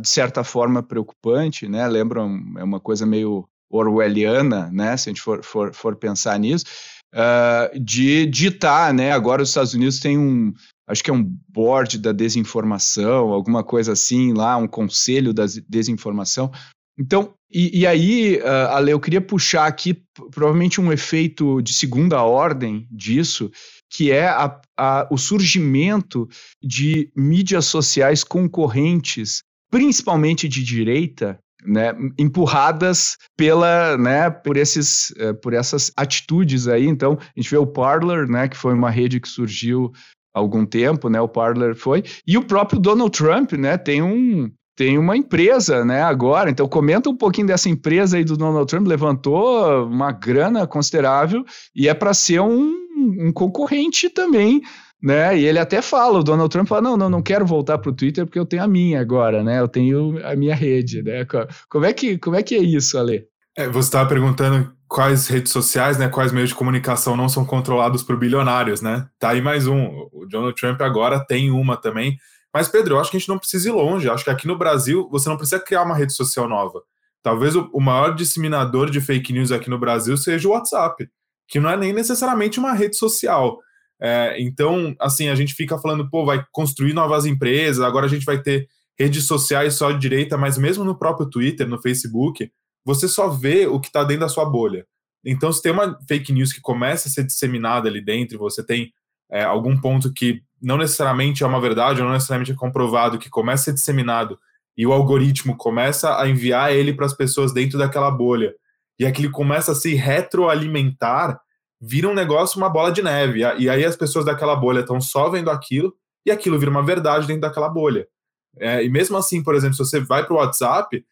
de certa forma, preocupante, né, lembra, é uma coisa meio orwelliana, né, se a gente for, for, for pensar nisso, uh, de ditar, né? Agora os Estados Unidos têm um, acho que é um board da desinformação, alguma coisa assim lá, um conselho da desinformação. Então, e, e aí, uh, Ale, eu queria puxar aqui provavelmente um efeito de segunda ordem disso, que é a, a, o surgimento de mídias sociais concorrentes, principalmente de direita, né, empurradas pela, né, por esses, uh, por essas atitudes aí. Então, a gente vê o Parler, né, que foi uma rede que surgiu há algum tempo, né, o Parler foi, e o próprio Donald Trump, né, tem um tem uma empresa, né, agora. Então comenta um pouquinho dessa empresa aí do Donald Trump, levantou uma grana considerável e é para ser um, um concorrente também né? E ele até fala, o Donald Trump fala, não, não, não quero voltar para o Twitter porque eu tenho a minha agora, né? Eu tenho a minha rede, né? Como é que, como é, que é isso, Ale? É, você estava perguntando quais redes sociais, né, quais meios de comunicação não são controlados por bilionários, né? Tá aí mais um. O Donald Trump agora tem uma também. Mas, Pedro, eu acho que a gente não precisa ir longe. Eu acho que aqui no Brasil você não precisa criar uma rede social nova. Talvez o, o maior disseminador de fake news aqui no Brasil seja o WhatsApp, que não é nem necessariamente uma rede social é, então, assim, a gente fica falando, pô, vai construir novas empresas, agora a gente vai ter redes sociais só de direita, mas mesmo no próprio Twitter, no Facebook, você só vê o que está dentro da sua bolha. Então, se tem uma fake news que começa a ser disseminada ali dentro, você tem é, algum ponto que não necessariamente é uma verdade, ou não necessariamente é comprovado, que começa a ser disseminado, e o algoritmo começa a enviar ele para as pessoas dentro daquela bolha, e aquilo começa a se retroalimentar, vira um negócio, uma bola de neve. E aí as pessoas daquela bolha estão só vendo aquilo e aquilo vira uma verdade dentro daquela bolha. É, e mesmo assim, por exemplo, se você vai para o WhatsApp,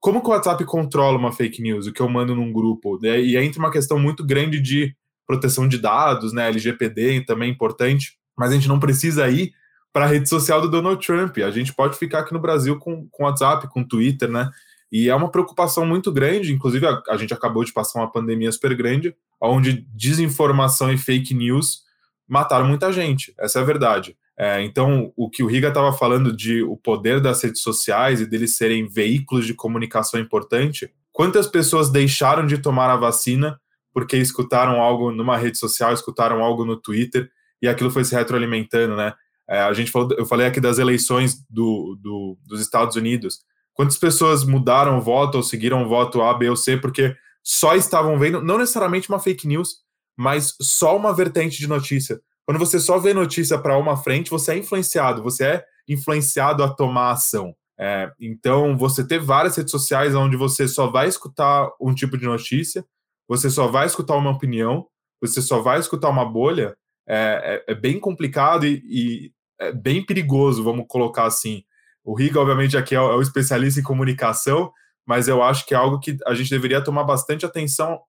como que o WhatsApp controla uma fake news, o que eu mando num grupo? Né? E entra uma questão muito grande de proteção de dados, né? LGPD também é importante, mas a gente não precisa ir para a rede social do Donald Trump. A gente pode ficar aqui no Brasil com, com WhatsApp, com Twitter, né? E é uma preocupação muito grande, inclusive a, a gente acabou de passar uma pandemia super grande, onde desinformação e fake news mataram muita gente, essa é a verdade. É, então, o que o Riga estava falando de o poder das redes sociais e deles serem veículos de comunicação importante, quantas pessoas deixaram de tomar a vacina porque escutaram algo numa rede social, escutaram algo no Twitter e aquilo foi se retroalimentando, né? É, a gente falou, eu falei aqui das eleições do, do, dos Estados Unidos. Quantas pessoas mudaram o voto ou seguiram o voto A, B ou C porque só estavam vendo, não necessariamente uma fake news, mas só uma vertente de notícia. Quando você só vê notícia para uma frente, você é influenciado, você é influenciado a tomar ação. É, então, você ter várias redes sociais onde você só vai escutar um tipo de notícia, você só vai escutar uma opinião, você só vai escutar uma bolha, é, é, é bem complicado e, e, é bem perigoso, vamos colocar assim. O Riga, obviamente, aqui é o, é o especialista em comunicação, mas eu acho que é algo que a gente deveria tomar bastante atenção,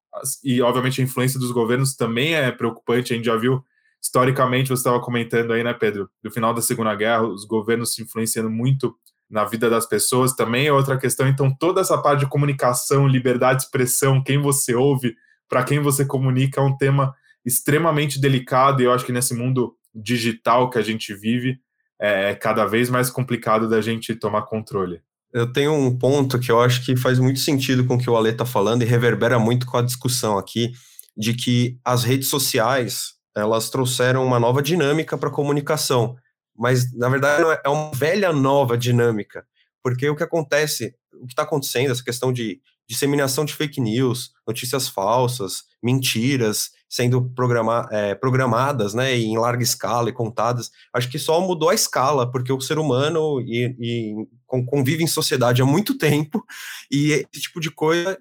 e obviamente a influência dos governos também é preocupante, a gente já viu historicamente, você estava comentando aí, né, Pedro, do final da Segunda Guerra, os governos se influenciando muito na vida das pessoas, também é outra questão. Então, toda essa parte de comunicação, liberdade de expressão, quem você ouve, para quem você comunica, é um tema extremamente delicado, e eu acho que nesse mundo digital que a gente vive, é cada vez mais complicado da gente tomar controle. Eu tenho um ponto que eu acho que faz muito sentido com o que o Ale está falando e reverbera muito com a discussão aqui, de que as redes sociais elas trouxeram uma nova dinâmica para a comunicação, mas na verdade é, é uma velha nova dinâmica, porque o que acontece, o que está acontecendo, essa questão de disseminação de fake news, notícias falsas, mentiras sendo programa, é, programadas né, em larga escala e contadas, acho que só mudou a escala, porque o ser humano e, e convive em sociedade há muito tempo e esse tipo de coisa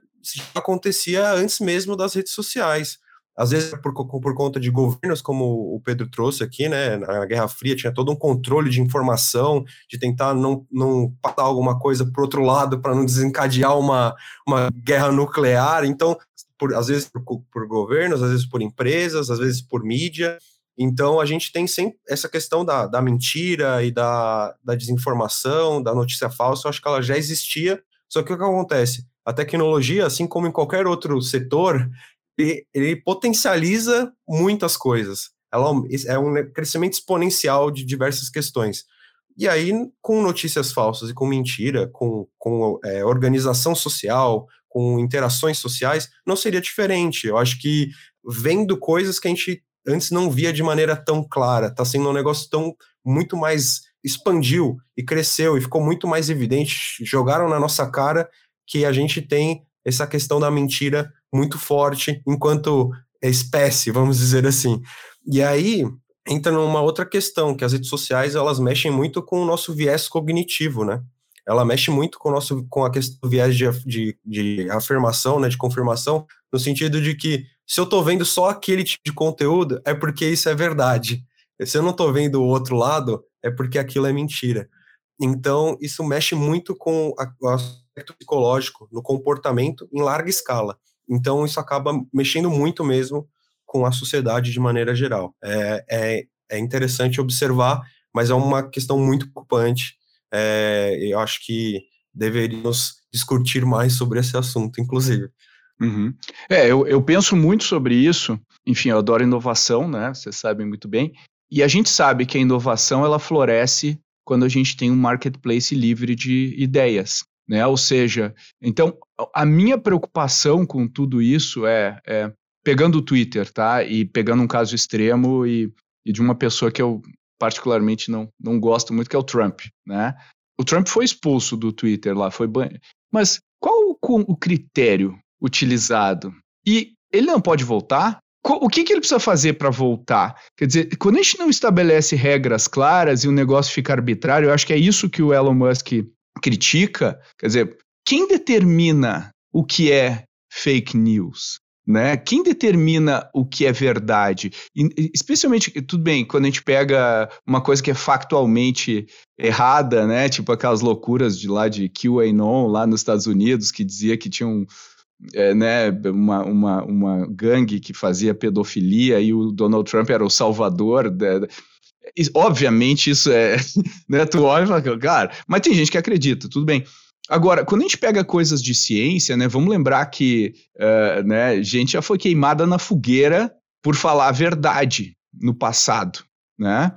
acontecia antes mesmo das redes sociais. Às vezes por, por conta de governos, como o Pedro trouxe aqui, né, na Guerra Fria tinha todo um controle de informação, de tentar não, não passar alguma coisa para outro lado para não desencadear uma, uma guerra nuclear, então, por, às vezes por, por governos, às vezes por empresas, às vezes por mídia, então a gente tem sempre essa questão da, da mentira e da, da desinformação, da notícia falsa, eu acho que ela já existia, só que o que acontece? A tecnologia, assim como em qualquer outro setor, ele, ele potencializa muitas coisas. Ela é um crescimento exponencial de diversas questões. E aí, com notícias falsas e com mentira, com, com é, organização social, com interações sociais, não seria diferente. Eu acho que vendo coisas que a gente antes não via de maneira tão clara, está sendo um negócio tão muito mais expandiu e cresceu e ficou muito mais evidente, jogaram na nossa cara que a gente tem essa questão da mentira muito forte enquanto espécie, vamos dizer assim. E aí entra numa outra questão, que as redes sociais elas mexem muito com o nosso viés cognitivo, né? Ela mexe muito com, o nosso, com a questão do viés de, de, de afirmação, né, de confirmação, no sentido de que se eu estou vendo só aquele tipo de conteúdo, é porque isso é verdade. Se eu não estou vendo o outro lado, é porque aquilo é mentira. Então, isso mexe muito com o aspecto psicológico, no comportamento em larga escala. Então, isso acaba mexendo muito mesmo com a sociedade de maneira geral. É, é, é interessante observar, mas é uma questão muito preocupante. É, eu acho que deveríamos discutir mais sobre esse assunto, inclusive. Uhum. É, eu, eu penso muito sobre isso. Enfim, eu adoro inovação, né? Vocês sabem muito bem. E a gente sabe que a inovação ela floresce quando a gente tem um marketplace livre de ideias. Né? Ou seja, então a minha preocupação com tudo isso é, é pegando o Twitter, tá? E pegando um caso extremo e, e, de uma pessoa que eu particularmente não, não gosto muito, que é o Trump, né? O Trump foi expulso do Twitter lá, foi mas qual o, o critério utilizado? E ele não pode voltar? O que, que ele precisa fazer para voltar? Quer dizer, quando a gente não estabelece regras claras e o negócio fica arbitrário, eu acho que é isso que o Elon Musk critica, quer dizer, quem determina o que é fake news? Né? Quem determina o que é verdade? E, especialmente, tudo bem, quando a gente pega uma coisa que é factualmente errada, né? Tipo aquelas loucuras de lá de QAnon, lá nos Estados Unidos, que dizia que tinha um, é, né, uma, uma, uma gangue que fazia pedofilia e o Donald Trump era o salvador. Da, obviamente isso é, né, tu olha e fala, cara, mas tem gente que acredita, tudo bem. Agora, quando a gente pega coisas de ciência, né, vamos lembrar que uh, né, gente já foi queimada na fogueira por falar a verdade no passado, né?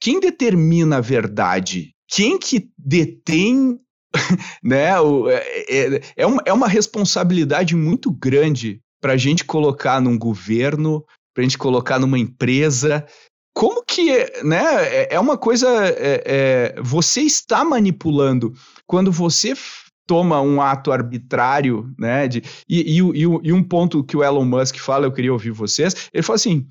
Quem determina a verdade? Quem que detém, né? É, é, é, uma, é uma responsabilidade muito grande para a gente colocar num governo, para a gente colocar numa empresa, como que né? É, é uma coisa. É, é, você está manipulando. Quando você toma um ato arbitrário, né? De, e, e, e, e um ponto que o Elon Musk fala, eu queria ouvir vocês, ele fala assim: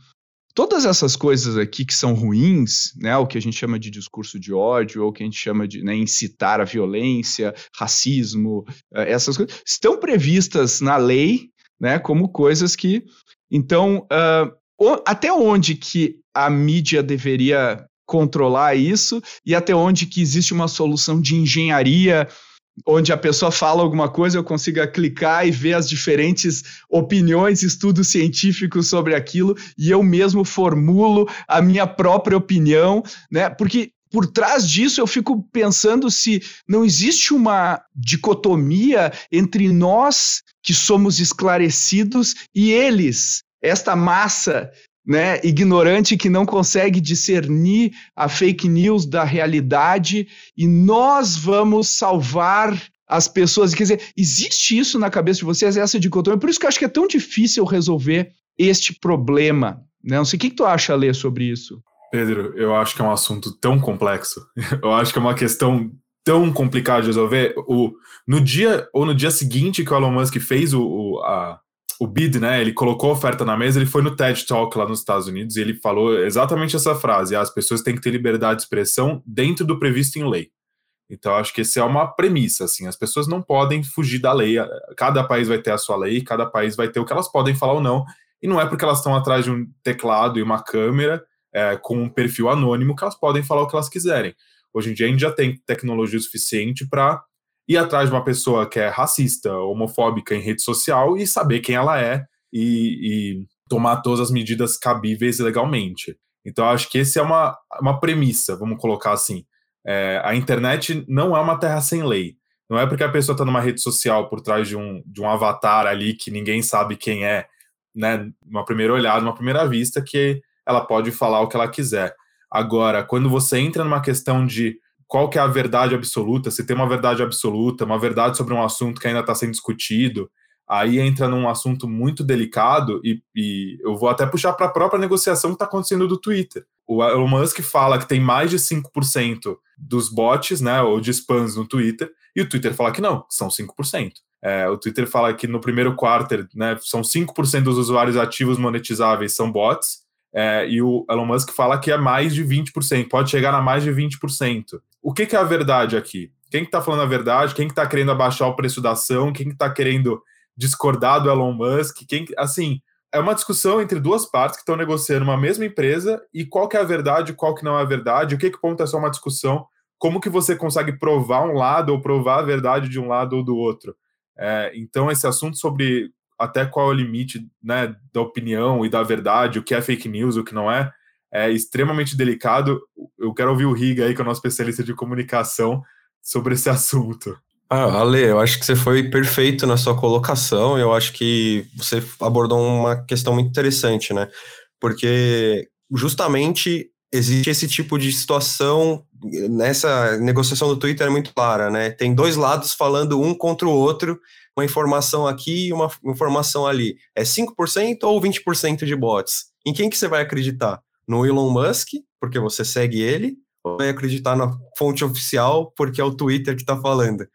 todas essas coisas aqui que são ruins, né, o que a gente chama de discurso de ódio, ou o que a gente chama de né, incitar a violência, racismo, eh, essas coisas, estão previstas na lei, né, como coisas que, então, uh, até onde que a mídia deveria controlar isso e até onde que existe uma solução de engenharia onde a pessoa fala alguma coisa, eu consiga clicar e ver as diferentes opiniões, estudos científicos sobre aquilo, e eu mesmo formulo a minha própria opinião, né? Porque por trás disso eu fico pensando se não existe uma dicotomia entre nós que somos esclarecidos e eles, esta massa né, ignorante que não consegue discernir a fake news da realidade e nós vamos salvar as pessoas. Quer dizer, existe isso na cabeça de vocês, essa dicotomia? Por isso que eu acho que é tão difícil resolver este problema. Né? Não sei o que, que tu acha, Lê, sobre isso. Pedro, eu acho que é um assunto tão complexo. Eu acho que é uma questão tão complicada de resolver. O, no dia ou no dia seguinte que o Elon Musk fez o, o a, o bid, né? Ele colocou a oferta na mesa, ele foi no TED Talk lá nos Estados Unidos e ele falou exatamente essa frase: as pessoas têm que ter liberdade de expressão dentro do previsto em lei. Então, acho que essa é uma premissa, assim, as pessoas não podem fugir da lei, cada país vai ter a sua lei, cada país vai ter o que elas podem falar ou não, e não é porque elas estão atrás de um teclado e uma câmera é, com um perfil anônimo que elas podem falar o que elas quiserem. Hoje em dia a gente já tem tecnologia suficiente para ir atrás de uma pessoa que é racista, homofóbica em rede social e saber quem ela é e, e tomar todas as medidas cabíveis legalmente. Então, acho que esse é uma, uma premissa, vamos colocar assim. É, a internet não é uma terra sem lei. Não é porque a pessoa está numa rede social por trás de um, de um avatar ali que ninguém sabe quem é, né? Uma primeira olhada, uma primeira vista, que ela pode falar o que ela quiser. Agora, quando você entra numa questão de qual que é a verdade absoluta, se tem uma verdade absoluta, uma verdade sobre um assunto que ainda está sendo discutido, aí entra num assunto muito delicado e, e eu vou até puxar para a própria negociação que está acontecendo do Twitter. O Elon Musk fala que tem mais de 5% dos bots, né, ou de spams no Twitter, e o Twitter fala que não, são 5%. É, o Twitter fala que no primeiro quarto, né, são 5% dos usuários ativos monetizáveis são bots, é, e o Elon Musk fala que é mais de 20%, pode chegar a mais de 20% o que, que é a verdade aqui? Quem está que tá falando a verdade? Quem está que tá querendo abaixar o preço da ação? Quem está que tá querendo discordar do Elon Musk? Quem, assim, é uma discussão entre duas partes que estão negociando uma mesma empresa e qual que é a verdade, qual que não é a verdade, o que que ponto é só uma discussão, como que você consegue provar um lado ou provar a verdade de um lado ou do outro. É, então, esse assunto sobre até qual é o limite né, da opinião e da verdade, o que é fake news, o que não é, é extremamente delicado. Eu quero ouvir o Riga aí, que é o nosso especialista de comunicação, sobre esse assunto. Ah, Ale, eu acho que você foi perfeito na sua colocação. Eu acho que você abordou uma questão muito interessante, né? Porque justamente existe esse tipo de situação nessa negociação do Twitter é muito clara, né? Tem dois lados falando um contra o outro, uma informação aqui e uma informação ali. É 5% ou 20% de bots? Em quem que você vai acreditar? no Elon Musk, porque você segue ele, ou vai acreditar na fonte oficial, porque é o Twitter que está falando.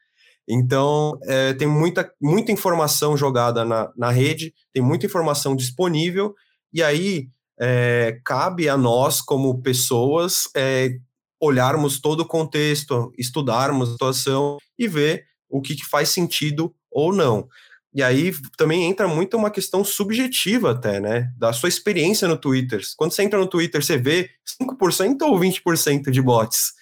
Então, é, tem muita, muita informação jogada na, na rede, tem muita informação disponível, e aí é, cabe a nós, como pessoas, é, olharmos todo o contexto, estudarmos a situação e ver o que, que faz sentido ou não. E aí também entra muito uma questão subjetiva até, né? Da sua experiência no Twitter. Quando você entra no Twitter, você vê 5% ou 20% de bots.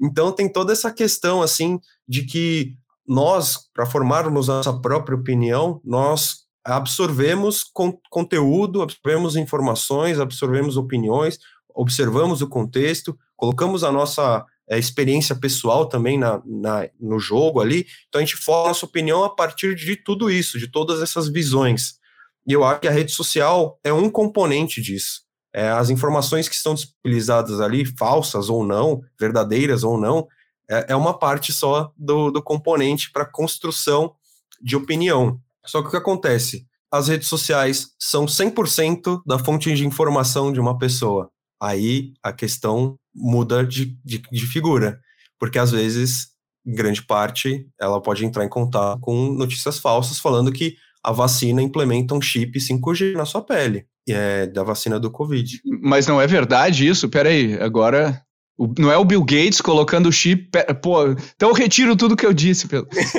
Então tem toda essa questão assim de que nós, para formarmos nossa própria opinião, nós absorvemos con conteúdo, absorvemos informações, absorvemos opiniões, observamos o contexto, colocamos a nossa é, experiência pessoal também na, na, no jogo ali. Então a gente forma a nossa opinião a partir de tudo isso, de todas essas visões. E eu acho que a rede social é um componente disso. É, as informações que estão disponibilizadas ali, falsas ou não, verdadeiras ou não, é, é uma parte só do, do componente para construção de opinião. Só que o que acontece? As redes sociais são 100% da fonte de informação de uma pessoa. Aí a questão muda de, de, de figura, porque às vezes grande parte, ela pode entrar em contato com notícias falsas falando que a vacina implementa um chip 5G na sua pele, é da vacina do Covid. Mas não é verdade isso? Peraí, agora não é o Bill Gates colocando o chip. Pô, então eu retiro tudo que eu disse.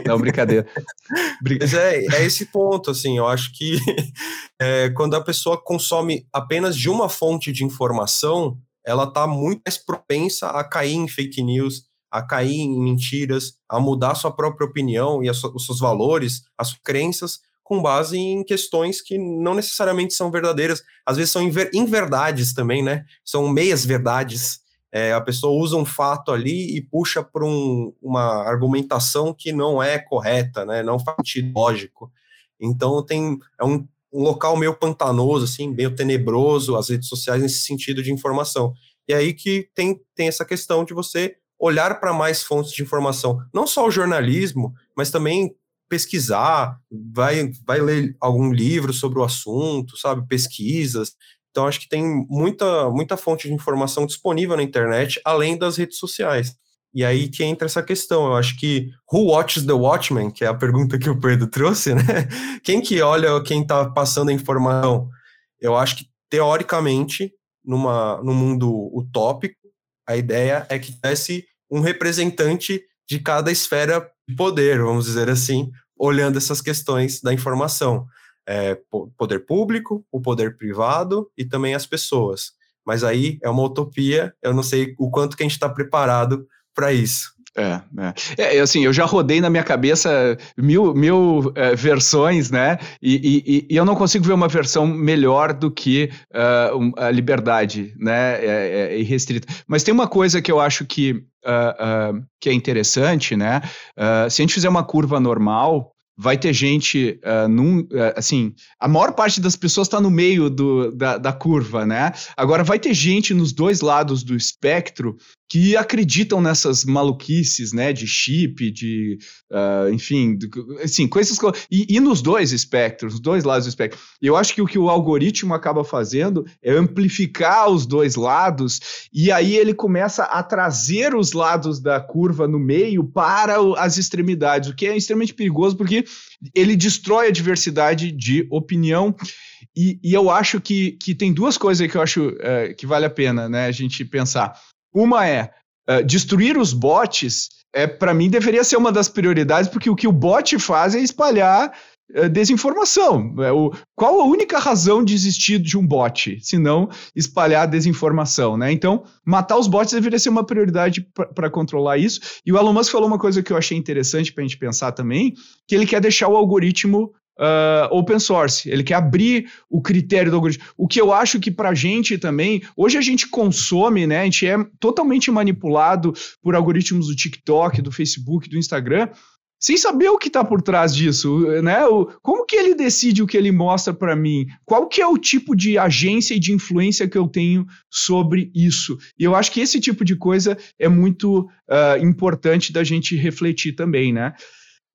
Não, brincadeira. Mas é, é esse ponto, assim, eu acho que é, quando a pessoa consome apenas de uma fonte de informação, ela está muito mais propensa a cair em fake news, a cair em mentiras, a mudar sua própria opinião e os seus valores, as crenças, com base em questões que não necessariamente são verdadeiras, às vezes são inverdades também, né? São meias verdades. É, a pessoa usa um fato ali e puxa para um, uma argumentação que não é correta, né? Não faz sentido lógico. Então tem é um, um local meio pantanoso, assim, meio tenebroso, as redes sociais nesse sentido de informação. E é aí que tem, tem essa questão de você olhar para mais fontes de informação, não só o jornalismo, mas também pesquisar, vai, vai ler algum livro sobre o assunto, sabe, pesquisas. Então acho que tem muita muita fonte de informação disponível na internet, além das redes sociais. E aí que entra essa questão. Eu acho que who watches the Watchmen, que é a pergunta que o Pedro trouxe, né? Quem que olha quem está passando a informação? Eu acho que teoricamente, numa no mundo utópico, a ideia é que tivesse um representante de cada esfera de poder, vamos dizer assim, olhando essas questões da informação. É, poder público, o poder privado e também as pessoas. Mas aí é uma utopia, eu não sei o quanto que a gente está preparado para isso. É, é. é, assim, eu já rodei na minha cabeça mil, mil é, versões, né? E, e, e, eu não consigo ver uma versão melhor do que uh, a liberdade, né? É, é, irrestrita. Mas tem uma coisa que eu acho que, uh, uh, que é interessante, né? se a gente fizer uma curva normal, vai ter gente uh, num, uh, assim, a maior parte das pessoas está no meio do, da, da, curva, né? Agora vai ter gente nos dois lados do espectro que acreditam nessas maluquices, né, de chip, de, uh, enfim, assim, coisas e, e nos dois espectros, os dois lados do espectro. Eu acho que o que o algoritmo acaba fazendo é amplificar os dois lados e aí ele começa a trazer os lados da curva no meio para as extremidades, o que é extremamente perigoso porque ele destrói a diversidade de opinião. E, e eu acho que, que tem duas coisas que eu acho uh, que vale a pena né, a gente pensar. Uma é uh, destruir os bots. É para mim deveria ser uma das prioridades, porque o que o bot faz é espalhar uh, desinformação. É o, qual a única razão de existir de um bot, se não espalhar desinformação, né? Então, matar os bots deveria ser uma prioridade para controlar isso. E o Elon Musk falou uma coisa que eu achei interessante para a gente pensar também, que ele quer deixar o algoritmo uh, open source, ele quer abrir o critério do algoritmo. O que eu acho que para a gente também, hoje a gente consome, né? A gente é totalmente manipulado por algoritmos do TikTok, do Facebook, do Instagram, sem saber o que está por trás disso, né? O, como que ele decide o que ele mostra para mim? Qual que é o tipo de agência e de influência que eu tenho sobre isso? E eu acho que esse tipo de coisa é muito uh, importante da gente refletir também, né?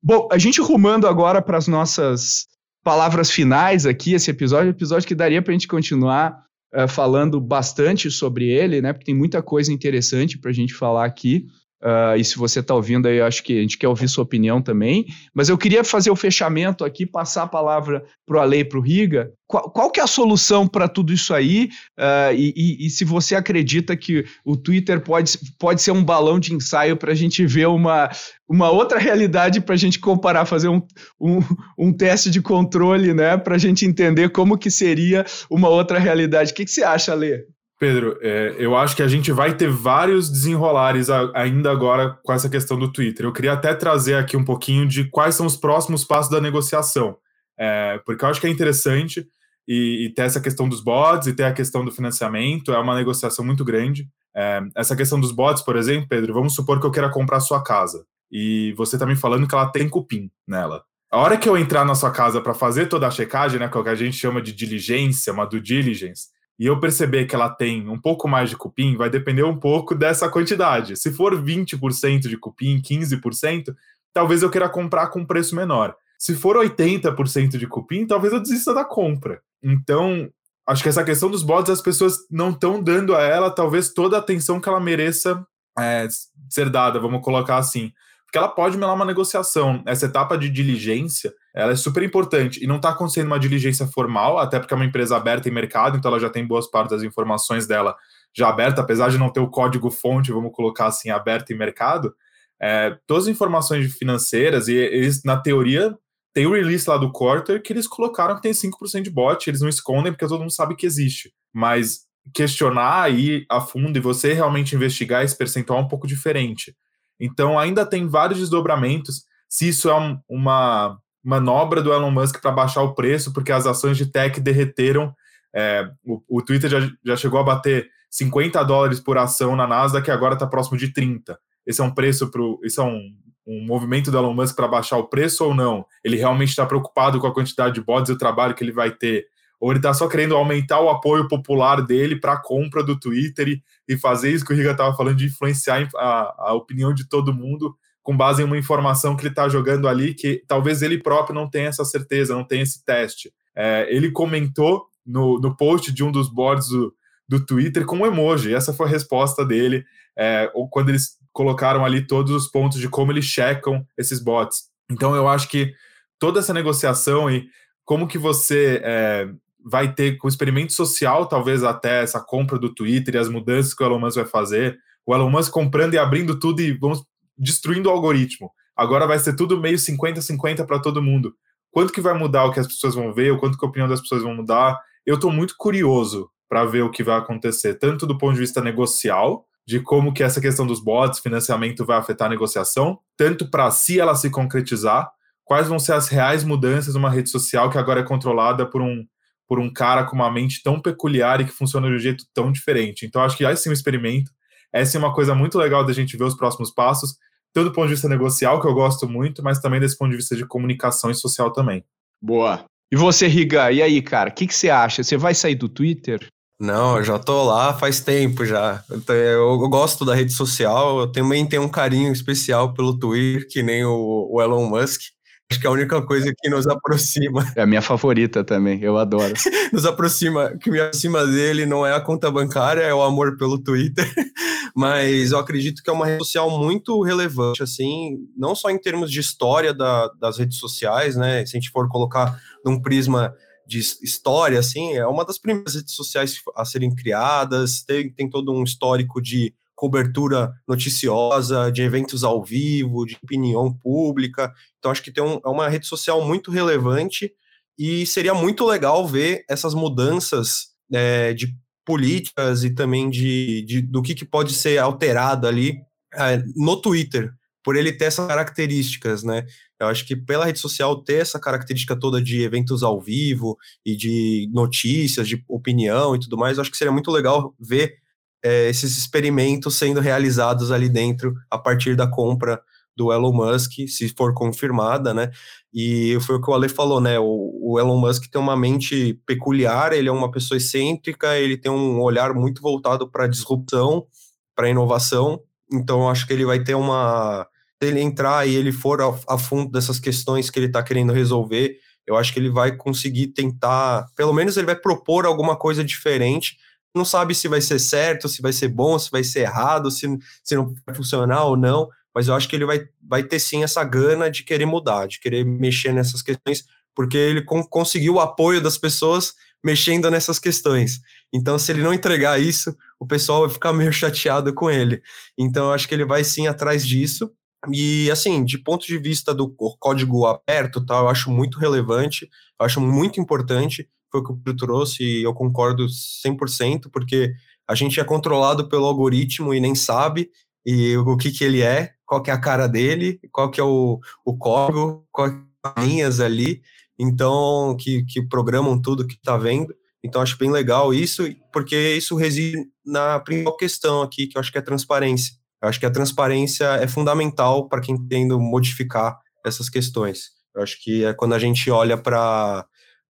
Bom, a gente rumando agora para as nossas palavras finais aqui, esse episódio, episódio que daria para a gente continuar uh, falando bastante sobre ele, né? Porque tem muita coisa interessante para a gente falar aqui. Uh, e se você está ouvindo aí, acho que a gente quer ouvir sua opinião também. Mas eu queria fazer o fechamento aqui, passar a palavra para o Ale e para o Riga. Qual, qual, que é a solução para tudo isso aí? Uh, e, e, e, se você acredita que o Twitter pode, pode ser um balão de ensaio para a gente ver uma, uma outra realidade para a gente comparar, fazer um, um, um, teste de controle, né? Para a gente entender como que seria uma outra realidade. O que, que você acha, Ale? Pedro, é, eu acho que a gente vai ter vários desenrolares a, ainda agora com essa questão do Twitter. Eu queria até trazer aqui um pouquinho de quais são os próximos passos da negociação, é, porque eu acho que é interessante e, e, ter essa questão dos bots e ter a questão do financiamento é uma negociação muito grande. É, essa questão dos bots, por exemplo, Pedro, vamos supor que eu queira comprar sua casa e você está me falando que ela tem cupim nela. A hora que eu entrar na sua casa para fazer toda a checagem, né, que, é o que a gente chama de diligência, uma due diligence, e eu perceber que ela tem um pouco mais de cupim, vai depender um pouco dessa quantidade. Se for 20% de cupim, 15%, talvez eu queira comprar com preço menor. Se for 80% de cupim, talvez eu desista da compra. Então, acho que essa questão dos bots, as pessoas não estão dando a ela talvez toda a atenção que ela mereça é, ser dada, vamos colocar assim. Ela pode melar uma negociação. Essa etapa de diligência, ela é super importante e não está acontecendo uma diligência formal, até porque é uma empresa aberta em mercado, então ela já tem boas partes das informações dela já aberta, apesar de não ter o código fonte, vamos colocar assim, aberto em mercado. É, todas as informações financeiras, e eles, na teoria, tem o release lá do quarter que eles colocaram que tem 5% de bot, eles não escondem porque todo mundo sabe que existe. Mas questionar aí a fundo e você realmente investigar esse percentual é um pouco diferente. Então ainda tem vários desdobramentos. Se isso é um, uma manobra do Elon Musk para baixar o preço, porque as ações de tech derreteram. É, o, o, Twitter já, já chegou a bater 50 dólares por ação na Nasdaq, que agora está próximo de 30. Esse é um preço para Isso é um, um movimento do Elon Musk para baixar o preço ou não? Ele realmente está preocupado com a quantidade de bots e o trabalho que ele vai ter? Ou ele está só querendo aumentar o apoio popular dele para a compra do Twitter e, e, fazer isso que o Riga estava falando, de influenciar a, a opinião de todo mundo com base em uma informação que ele está jogando ali, que talvez ele próprio não tenha essa certeza, não tenha esse teste. É, ele comentou no, no post de um dos boards do, do Twitter com um emoji. Essa foi a resposta dele, é, quando eles colocaram ali todos os pontos de como eles checam esses bots. Então eu acho que toda essa negociação e como que você é, vai ter com o experimento social, talvez até essa compra do Twitter e as mudanças que o Elon Musk vai fazer, o Elon Musk comprando e abrindo tudo e vamos destruindo o algoritmo. Agora vai ser tudo meio 50-50 para todo mundo. Quanto que vai mudar o que as pessoas vão ver, o quanto que a opinião das pessoas vão mudar? Eu estou muito curioso para ver o que vai acontecer, tanto do ponto de vista negocial, de como que essa questão dos bots, financiamento vai afetar a negociação, tanto para se ela se concretizar, quais vão ser as reais mudanças numa rede social que agora é controlada por um por um cara com uma mente tão peculiar e que funciona de um jeito tão diferente. Então, acho que esse é um experimento, essa é uma coisa muito legal da gente ver os próximos passos, tanto do ponto de vista negocial, que eu gosto muito, mas também desse ponto de vista de comunicação e social também. Boa. E você, Riga, e aí, cara, o que, que você acha? Você vai sair do Twitter? Não, eu já tô lá faz tempo já. Eu, eu, gosto da rede social, eu também tenho um carinho especial pelo Twitter, que nem o, o Elon Musk. Acho que é a única coisa que nos aproxima. É a minha favorita também, eu adoro. nos aproxima, que me aproxima dele não é a conta bancária, é o amor pelo Twitter. Mas eu acredito que é uma rede social muito relevante, assim, não só em termos de história da, das redes sociais, né? Se a gente for colocar num prisma de história, assim, é uma das primeiras redes sociais a serem criadas, tem, tem todo um histórico de cobertura noticiosa, de eventos ao vivo, de opinião pública. Então, acho que tem um, é uma rede social muito relevante e seria muito legal ver essas mudanças é, de políticas e também de, de do que, que pode ser alterado ali é, no Twitter, por ele ter essas características, né? Eu acho que pela rede social ter essa característica toda de eventos ao vivo e de notícias, de opinião e tudo mais, eu acho que seria muito legal ver é, esses experimentos sendo realizados ali dentro a partir da compra do Elon Musk, se for confirmada, né? E foi o que o Ale falou, né? O, o, Elon Musk tem uma mente peculiar, ele é uma pessoa excêntrica, ele tem um olhar muito voltado para disrupção, para inovação. Então, acho que ele vai ter uma. Se ele entrar e ele for a, a fundo dessas questões que ele está querendo resolver, eu acho que ele vai conseguir tentar, pelo menos ele vai propor alguma coisa diferente não sabe se vai ser certo, se vai ser bom, se vai ser errado, se, se não vai funcionar ou não, mas eu acho que ele vai, vai ter sim essa gana de querer mudar, de querer mexer nessas questões, porque ele conseguiu o apoio das pessoas mexendo nessas questões. Então, se ele não entregar isso, o pessoal vai ficar meio chateado com ele. Então, eu acho que ele vai sim atrás disso. E, assim, de ponto de vista do código aberto, tá, eu acho muito relevante, eu acho muito importante foi o que o Pedro trouxe e eu concordo 100%, porque a gente é controlado pelo algoritmo e nem sabe e o que, que ele é, qual que é a cara dele, qual que é o, o código, quais as linhas ali, então, que, que programam tudo que está vendo. Então, acho bem legal isso, porque isso reside na principal questão aqui, que eu acho que é a transparência. Eu acho que a transparência é fundamental para quem tendo modificar essas questões. Eu acho que é quando a gente olha para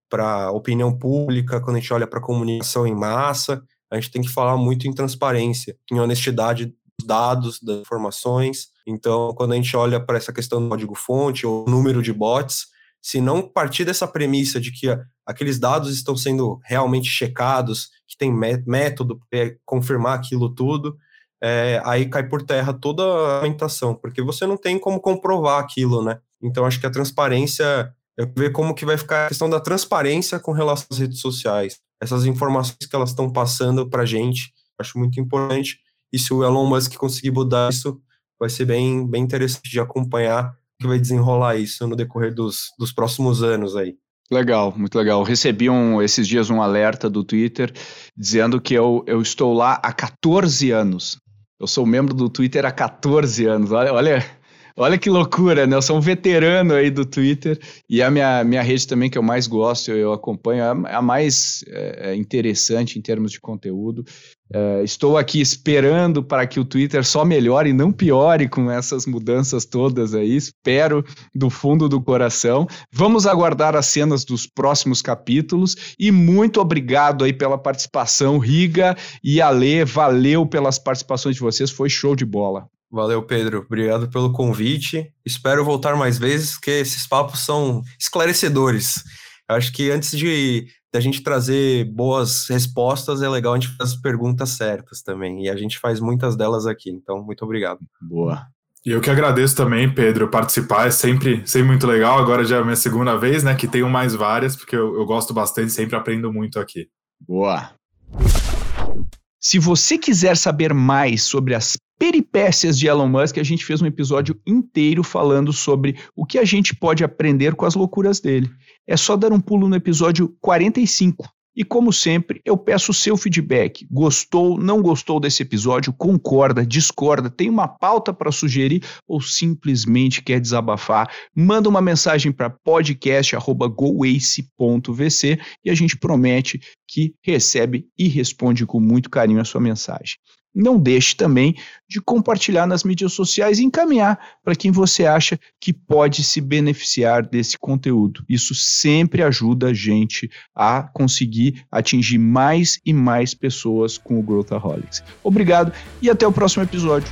para opinião pública, quando a gente olha para a comunicação em massa, a gente tem que falar muito em transparência, em honestidade dos dados, das informações. Então, quando a gente olha para essa questão do código-fonte ou número de bots, se não partir dessa premissa de que aqueles dados estão sendo realmente checados, que tem método para confirmar aquilo tudo, é, aí cai por terra toda a argumentação, porque você não tem como comprovar aquilo, né? Então acho que a transparência, eu ver como que vai ficar a questão da transparência com relação às redes sociais. Essas informações que elas estão passando para gente, acho muito importante. E se o Elon Musk conseguir mudar isso, vai ser bem, bem interessante de acompanhar que vai desenrolar isso no decorrer dos, dos próximos anos aí. Legal, muito legal. Recebi um, esses dias um alerta do Twitter dizendo que eu, eu estou lá há 14 anos. Eu sou membro do Twitter há 14 anos. Olha, olha, olha que loucura, né? Eu sou um veterano aí do Twitter e a minha, minha rede também que eu mais gosto, eu acompanho, é a mais é, interessante em termos de conteúdo. Uh, estou aqui esperando para que o Twitter só melhore e não piore com essas mudanças todas aí. Espero do fundo do coração. Vamos aguardar as cenas dos próximos capítulos e muito obrigado aí pela participação, Riga e Ale. Valeu pelas participações de vocês, foi show de bola. Valeu, Pedro. Obrigado pelo convite. Espero voltar mais vezes, porque esses papos são esclarecedores. Acho que antes de da gente trazer boas respostas, é legal a gente fazer as perguntas certas também. E a gente faz muitas delas aqui. Então, muito obrigado. Boa. E eu que agradeço também, Pedro, participar. É sempre, sempre muito legal. Agora já é a minha segunda vez, né? Que tenho mais várias, porque eu, eu gosto bastante, sempre aprendo muito aqui. Boa. Se você quiser saber mais sobre as peripécias de Elon Musk, a gente fez um episódio inteiro falando sobre o que a gente pode aprender com as loucuras dele. É só dar um pulo no episódio 45. E como sempre, eu peço o seu feedback. Gostou, não gostou desse episódio? Concorda, discorda, tem uma pauta para sugerir ou simplesmente quer desabafar? Manda uma mensagem para podcast@goace.vc e a gente promete que recebe e responde com muito carinho a sua mensagem. Não deixe também de compartilhar nas mídias sociais e encaminhar para quem você acha que pode se beneficiar desse conteúdo. Isso sempre ajuda a gente a conseguir atingir mais e mais pessoas com o Growthaholics. Obrigado e até o próximo episódio.